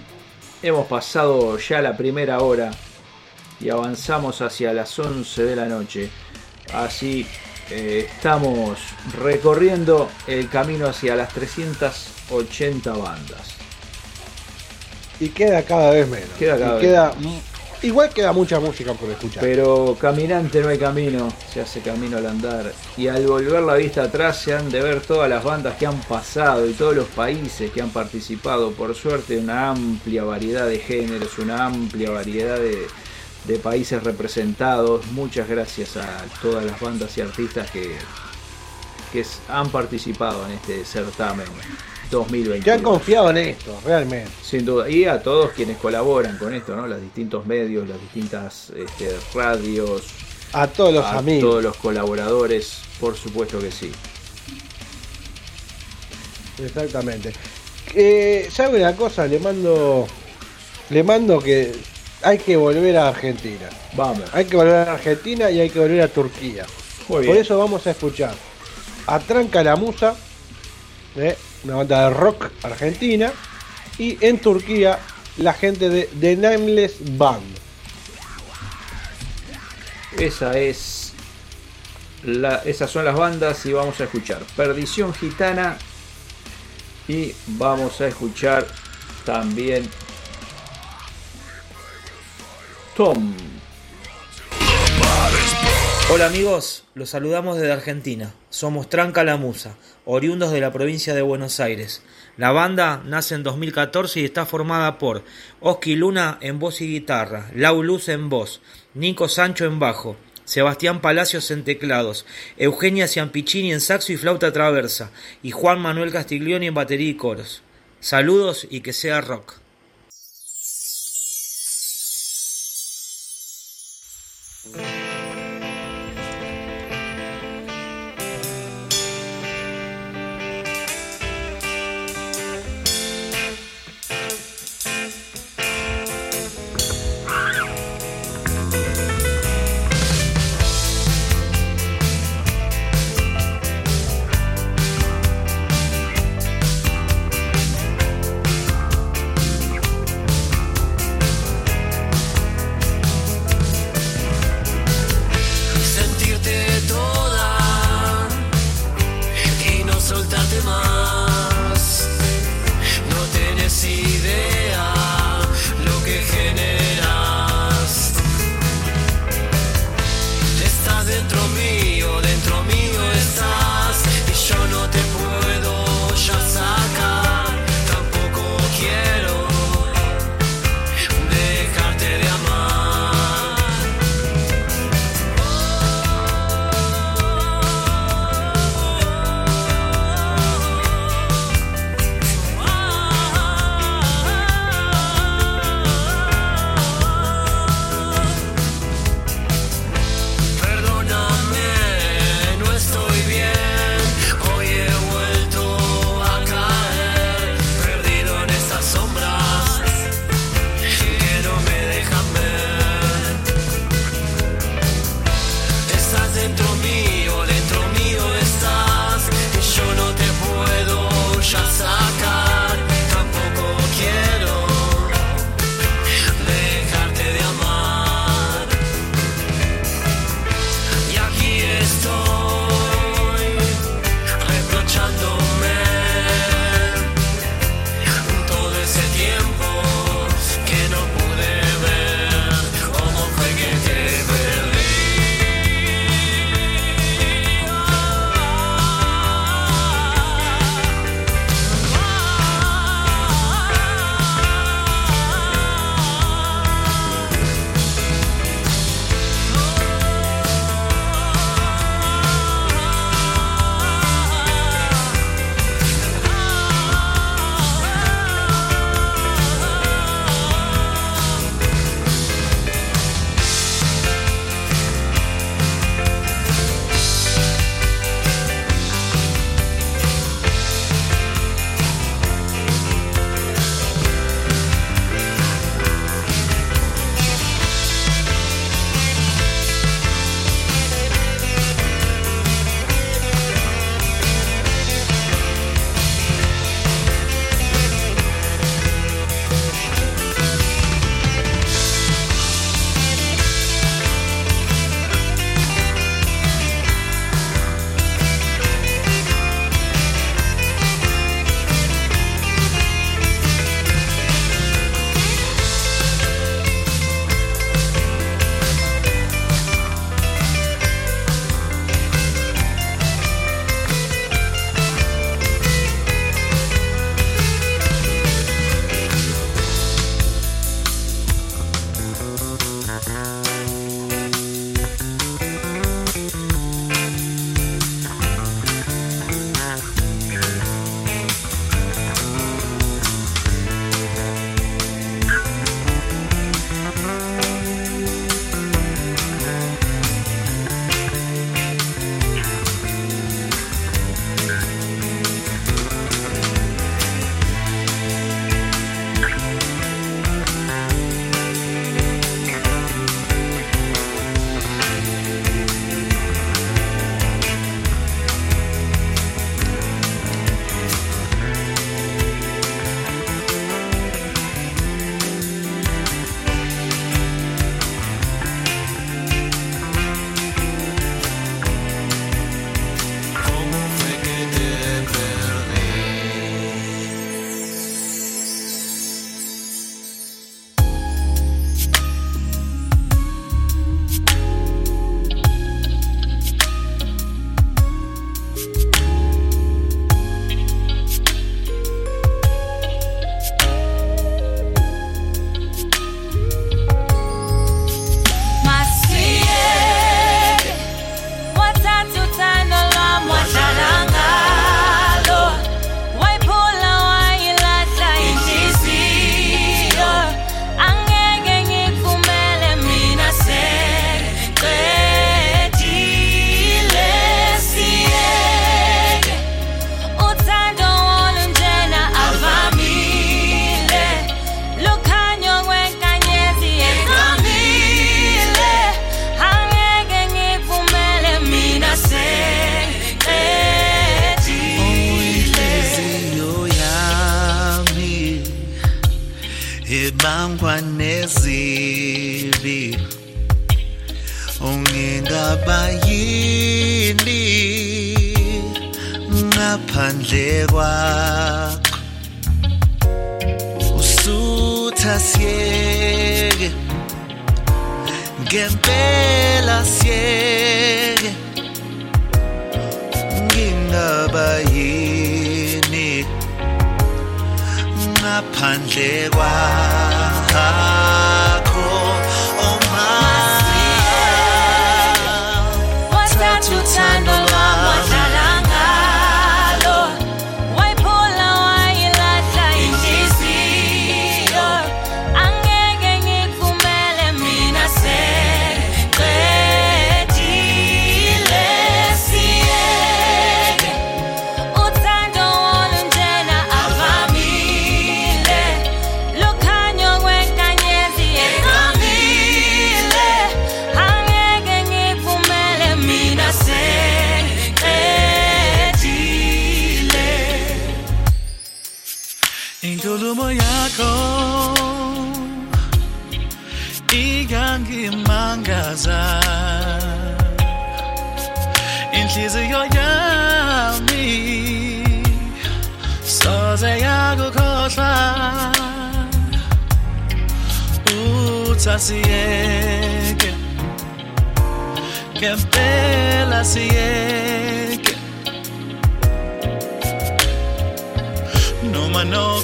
hemos pasado ya la primera hora y avanzamos hacia las 11 de la noche. Así eh, estamos recorriendo el camino hacia las 380 bandas. Y queda cada vez menos. Queda cada Y vez queda- Igual queda mucha música por escuchar. Pero caminante no hay camino, se hace camino al andar. Y al volver la vista atrás se han de ver todas las bandas que han pasado y todos los países que han participado. Por suerte una amplia variedad de géneros, una amplia variedad de, países representados. Muchas gracias a todas las bandas y artistas que, que han participado en este certamen 2020. Que han confiado en esto, realmente. Sin duda. Y a todos quienes colaboran con esto, ¿no? Los distintos medios, las distintas este, radios. A todos los a amigos. todos los colaboradores, por supuesto que sí. Exactamente. Eh, ¿Sabe una cosa? Le mando. Le mando que hay que volver a Argentina. Vamos. Hay que volver a Argentina y hay que volver a Turquía. Muy Por eso vamos a escuchar a Tranca la Musa, eh, una banda de rock argentina, y en Turquía la gente de The Nameless Band. Esa es. Esas son las bandas y vamos a escuchar Perdición Gitana y vamos a escuchar también Tom. Hola amigos, los saludamos desde Argentina. Somos Tranca la Musa, oriundos de la provincia de Buenos Aires. La banda nace en 2014 y está formada por Oski Luna en voz y guitarra, Lau Luz en voz, Nico Sancho en bajo, Sebastián Palacios en teclados, Eugenia Ciampiccini en saxo y flauta traversa, y Juan Manuel Castiglioni en batería y coros. Saludos y que sea rock. kiss your yummy. So they are good. Ooh, Tassie, yeah. Can't tell us, No, my no,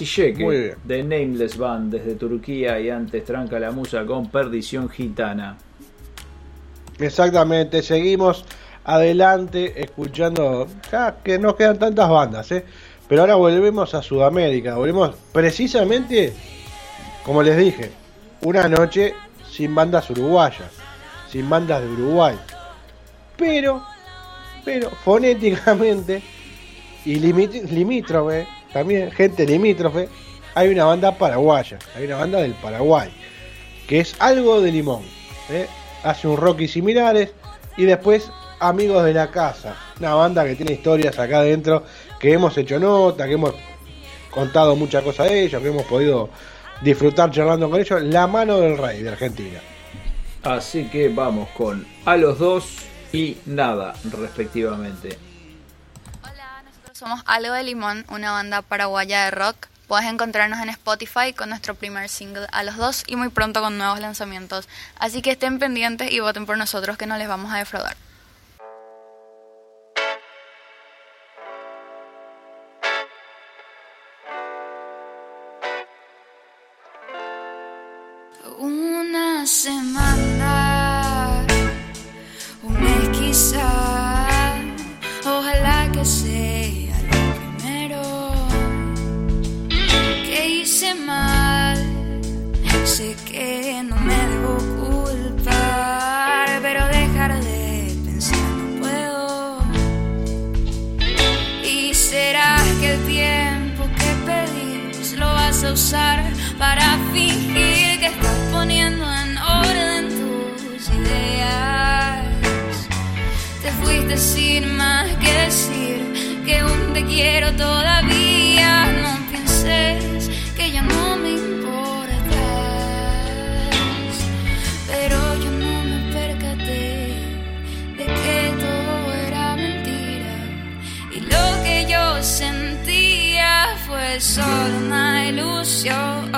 Masilleke, de Nameless Band desde Turquía y antes Tranca la Musa con Perdición Gitana. Exactamente, seguimos adelante escuchando, ya que nos quedan tantas bandas, ¿eh? pero ahora volvemos a Sudamérica, volvemos precisamente, como les dije, una noche sin bandas uruguayas, sin bandas de Uruguay, pero, pero fonéticamente y limítrofe, también gente limítrofe, hay una banda paraguaya, hay una banda del Paraguay, que es algo de limón. ¿eh? Hace un rock y similares. Y después Amigos de la Casa, una banda que tiene historias acá adentro, que hemos hecho nota, que hemos contado muchas cosas de ellos, que hemos podido disfrutar charlando con ellos. La mano del rey de Argentina. Así que vamos con A los dos y Nada, respectivamente. Somos Algo de Limón, una banda paraguaya de rock. Puedes encontrarnos en Spotify con nuestro primer single a los dos y muy pronto con nuevos lanzamientos. Así que estén pendientes y voten por nosotros que no les vamos a defraudar. Para fingir que estás poniendo en orden tus ideas. Te fuiste sin más que decir que aún te quiero todavía. No pienses que ya no me solo una ilusión.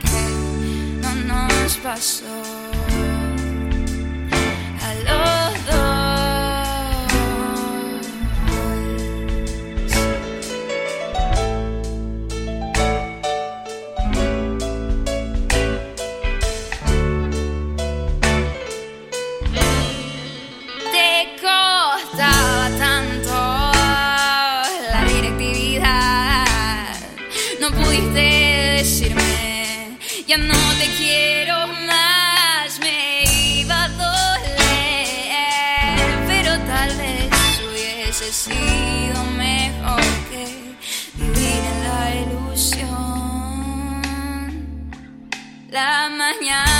Que no nos pasó mañana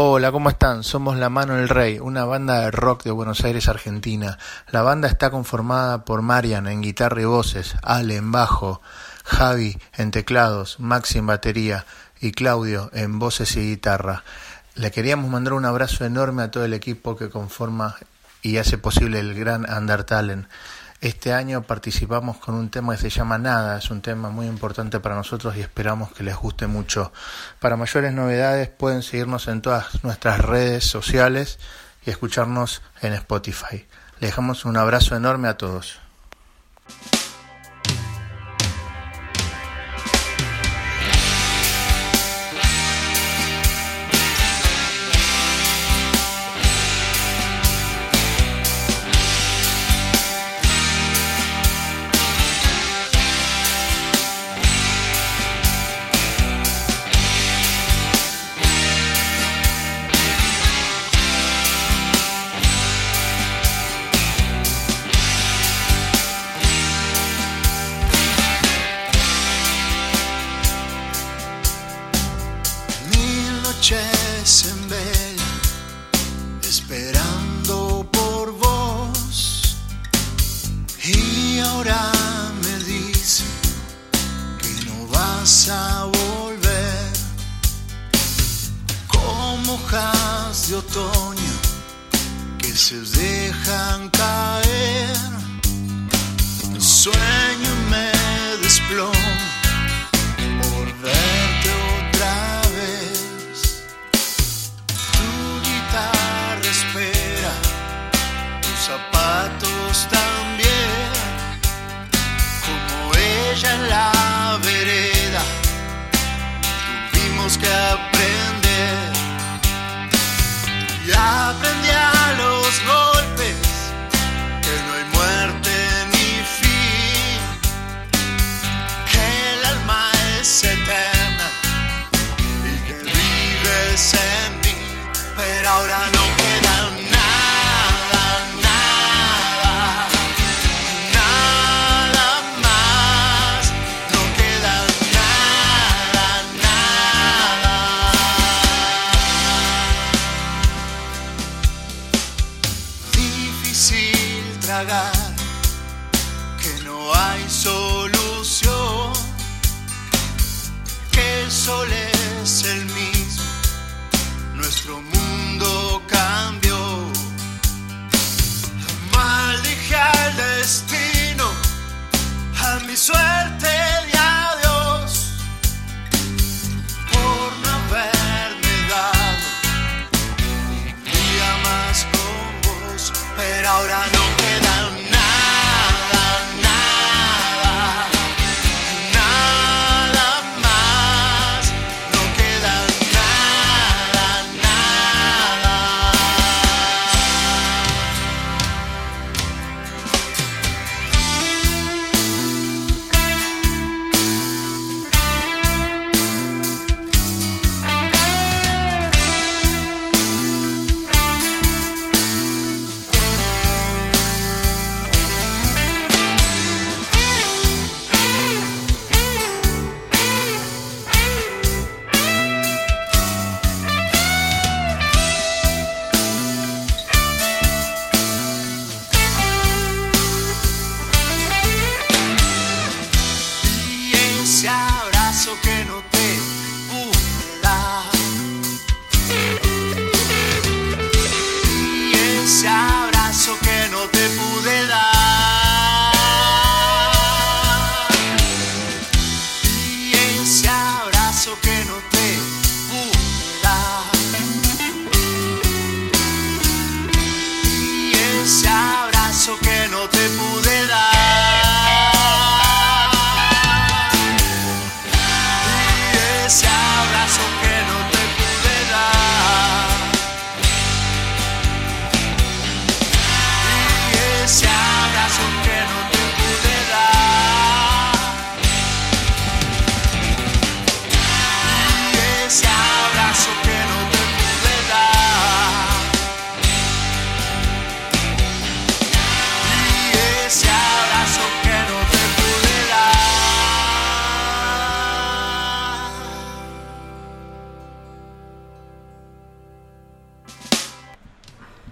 Hola, ¿cómo están? Somos La Mano del Rey, una banda de rock de Buenos Aires, Argentina. La banda está conformada por Marian en guitarra y voces, Ale en bajo, Javi en teclados, Maxi en batería y Claudio en voces y guitarra. Le queríamos mandar un abrazo enorme a todo el equipo que conforma y hace posible el gran Undertalen. Este año participamos con un tema que se llama Nada, es un tema muy importante para nosotros y esperamos que les guste mucho. Para mayores novedades pueden seguirnos en todas nuestras redes sociales y escucharnos en Spotify. Les dejamos un abrazo enorme a todos.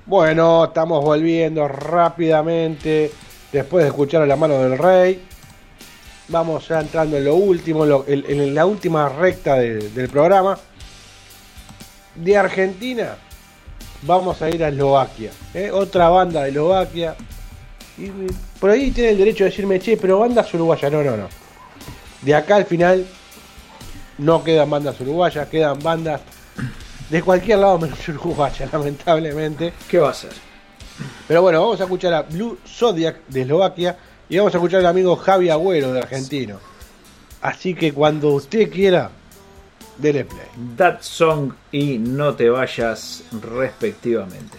Bueno, estamos volviendo rápidamente después de escuchar a la mano del rey. Vamos entrando en lo último, en, la última recta de- del programa. De Argentina vamos a ir a Eslovaquia. ¿eh? Otra banda de Eslovaquia. Y por ahí tiene el derecho de decirme, che, pero bandas uruguayas. No, no, no. De acá al final no quedan bandas uruguayas, quedan bandas de cualquier lado menos uruguaya, lamentablemente. ¿Qué va a ser? Pero bueno, vamos a escuchar a Blue Zodiac de Eslovaquia y vamos a escuchar al amigo Javi Agüero de Argentino. Así que cuando usted quiera, dele play. That Song y No te vayas respectivamente.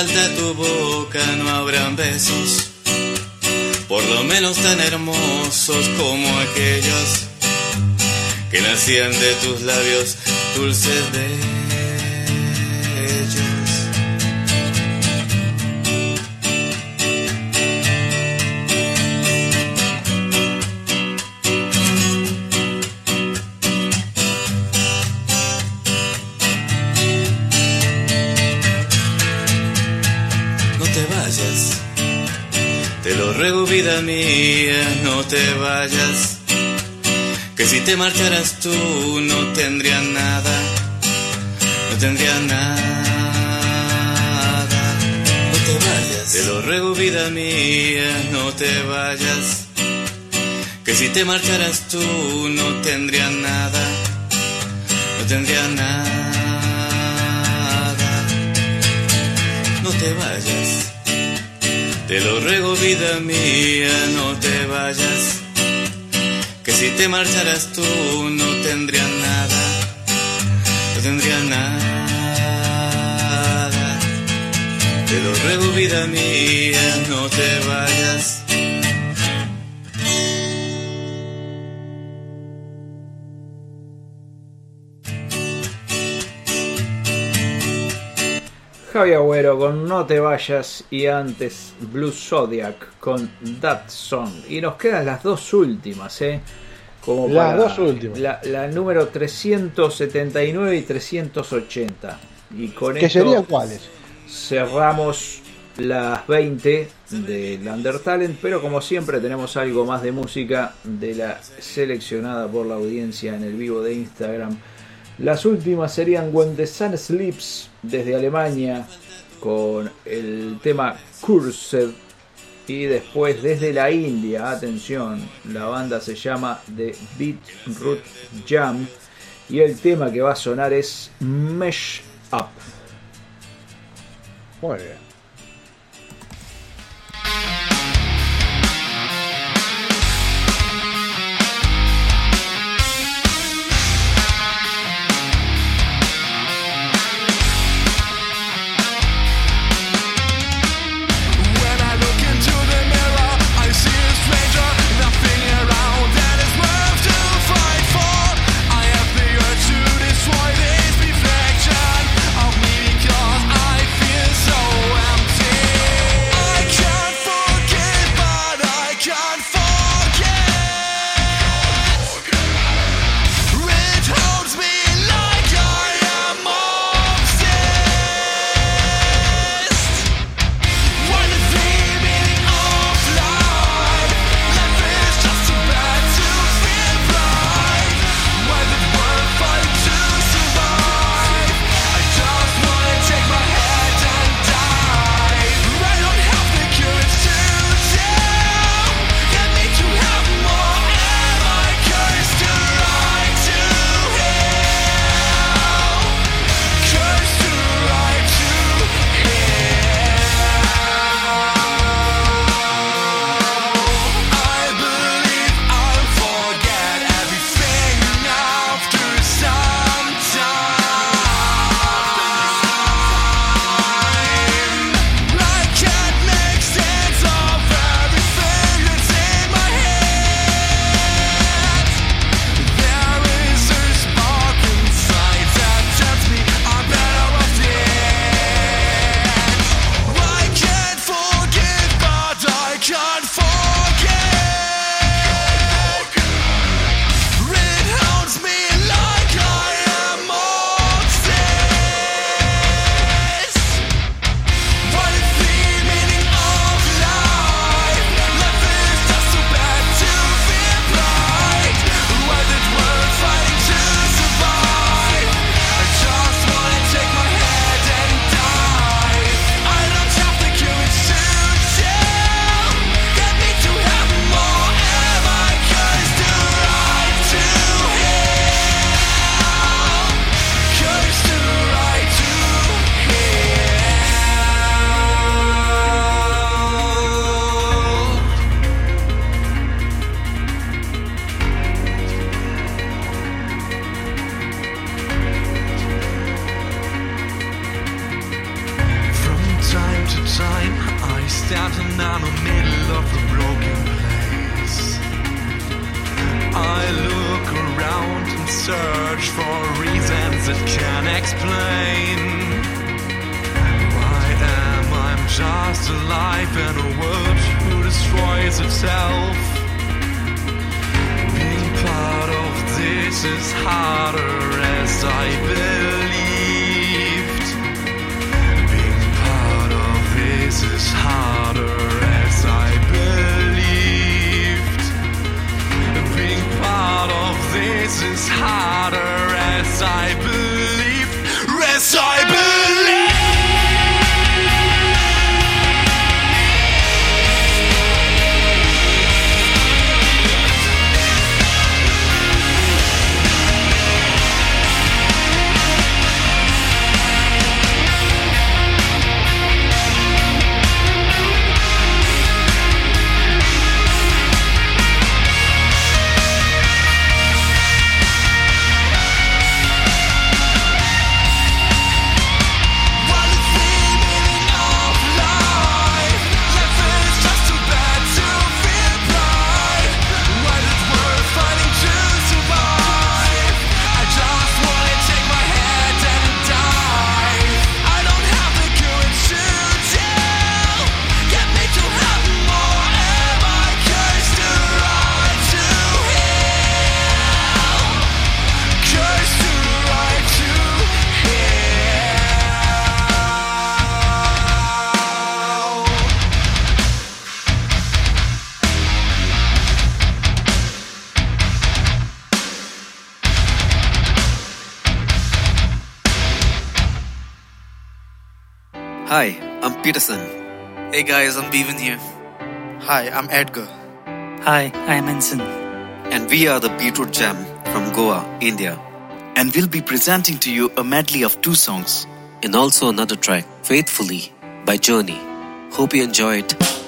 Falta tu boca no habrán besos, por lo menos tan hermosos como aquellos que nacían de tus labios dulces bellos. Vida mía, no te vayas. Que si te marcharas tú no tendría nada, no tendría nada. No te vayas, te lo ruego vida mía, no te vayas. Que si te marcharas tú no tendría nada, no tendría nada. Te lo ruego vida mía, no te vayas. Que si te marcharas tú no tendría nada, no tendría nada. Te lo ruego vida mía, no te vayas. Javi Agüero con No te vayas y antes Blue Zodiac con That Song. Y nos quedan las dos últimas, ¿eh? Como Las para dos últimas. La, la número 379 y 380. Y con ¿Qué esto serían cuáles? cerramos las 20 del Undertalent, pero como siempre tenemos algo más de música de la seleccionada por la audiencia en el vivo de Instagram. Las últimas serían When the Sun Sleeps desde Alemania con el tema Cursed y después desde la India, atención, la banda se llama The Beat Root Jam y el tema que va a sonar es Mesh Up. Muy bien. Peterson. Hey guys, I'm Bevan here. Hi, I'm Edgar. Hi, I'm Ensign. And we are the Beetroot Jam from Goa, India. And we'll be presenting to you a medley of two songs. And also another track, Faithfully by Journey. Hope you enjoy it.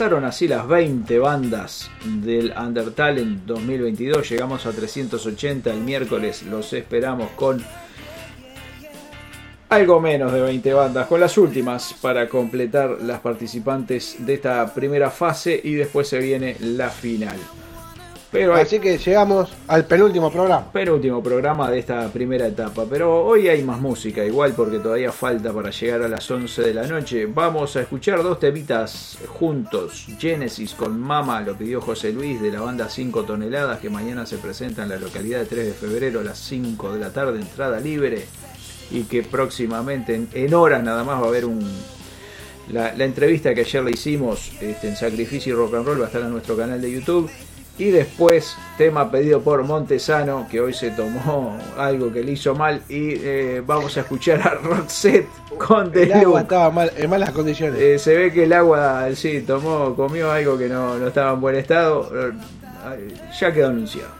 Pasaron así las 20 bandas del Undertale en 2022. Llegamos a 380 el miércoles. Los esperamos con algo menos de 20 bandas, con las últimas para completar las participantes de esta primera fase y después se viene la final. Pero Así que llegamos al penúltimo programa. penúltimo programa de esta primera etapa. Pero hoy hay más música, igual porque todavía falta para llegar a las 11 de la noche. Vamos a escuchar dos temitas juntos. Genesis con Mama, lo pidió José Luis de la banda 5 toneladas, que mañana se presenta en la localidad de 3 de febrero a las 5 de la tarde, entrada libre. Y que próximamente, en, horas nada más, va a haber un. La, la entrevista que ayer le hicimos este, en Sacrificio y Rock and Roll va a estar en nuestro canal de YouTube. Y después, tema pedido por Montesano, que hoy se tomó algo que le hizo mal. Y eh, vamos a escuchar a Roxette con The El agua estaba mal, en malas condiciones. Eh, se ve que el agua, sí, tomó, comió algo que no, no estaba en buen estado. Eh, Ya quedó anunciado.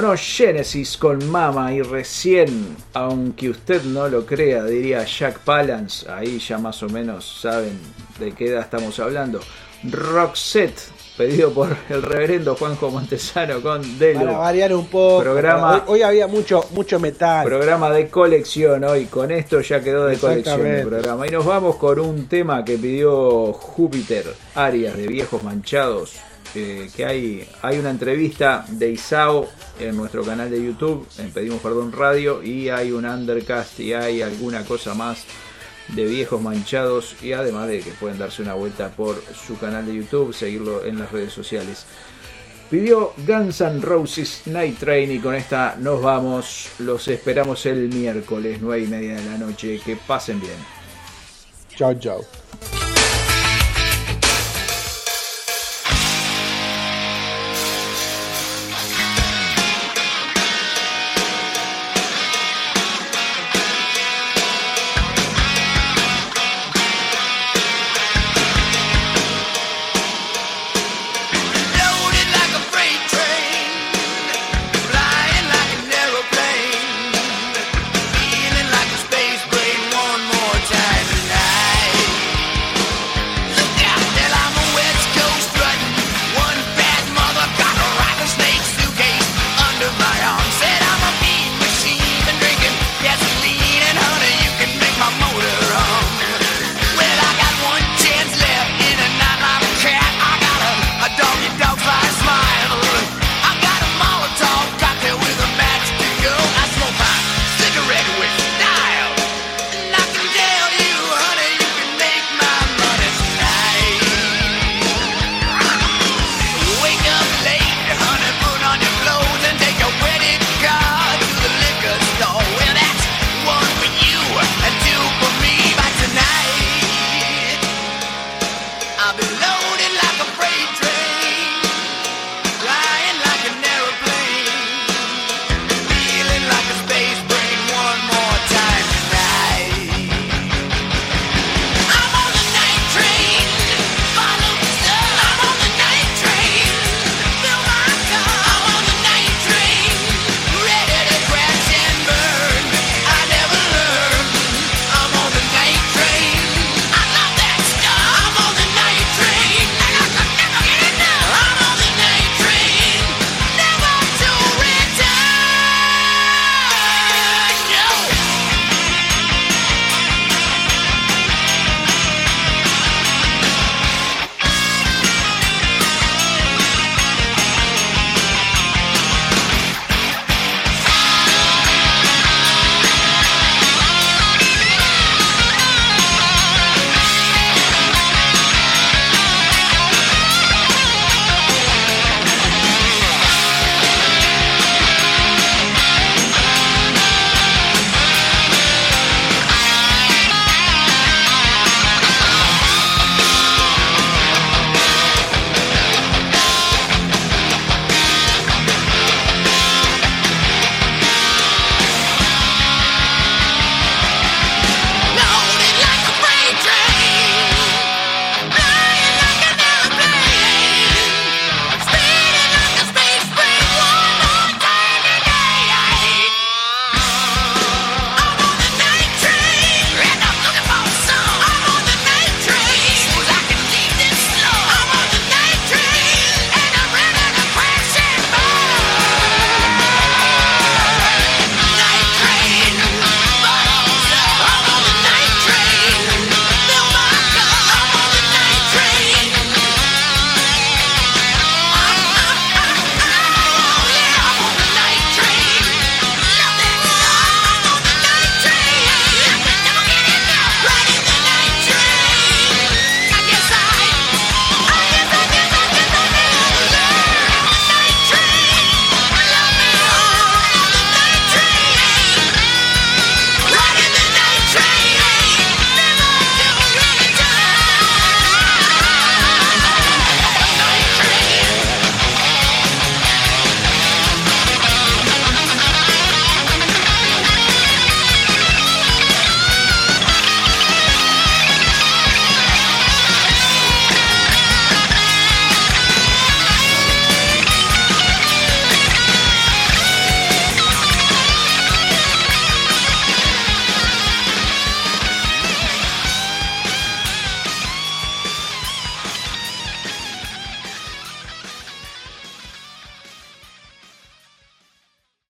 Sonó Genesis con Mama y recién, aunque usted no lo crea, diría Jack Palance, ahí ya más o menos saben de qué edad estamos hablando. Roxette, pedido por el reverendo Juanjo Montesano con Delo. Para variar un poco. Programa- Hoy, hoy había mucho, mucho metal. Programa de colección hoy, con esto ya quedó de colección el programa. Y nos vamos con un tema que pidió Júpiter Arias de Viejos Manchados. Eh, que hay, hay una entrevista de Isao en nuestro canal de YouTube, en Pedimos Perdón Radio, y hay un undercast y hay alguna cosa más de Viejos Manchados, y además de que pueden darse una vuelta por su canal de YouTube, seguirlo en las redes sociales. Pidió Guns N' Roses Night Train y con esta nos vamos. Los esperamos el miércoles, 9 y media de la noche. Que pasen bien. Chao, chao.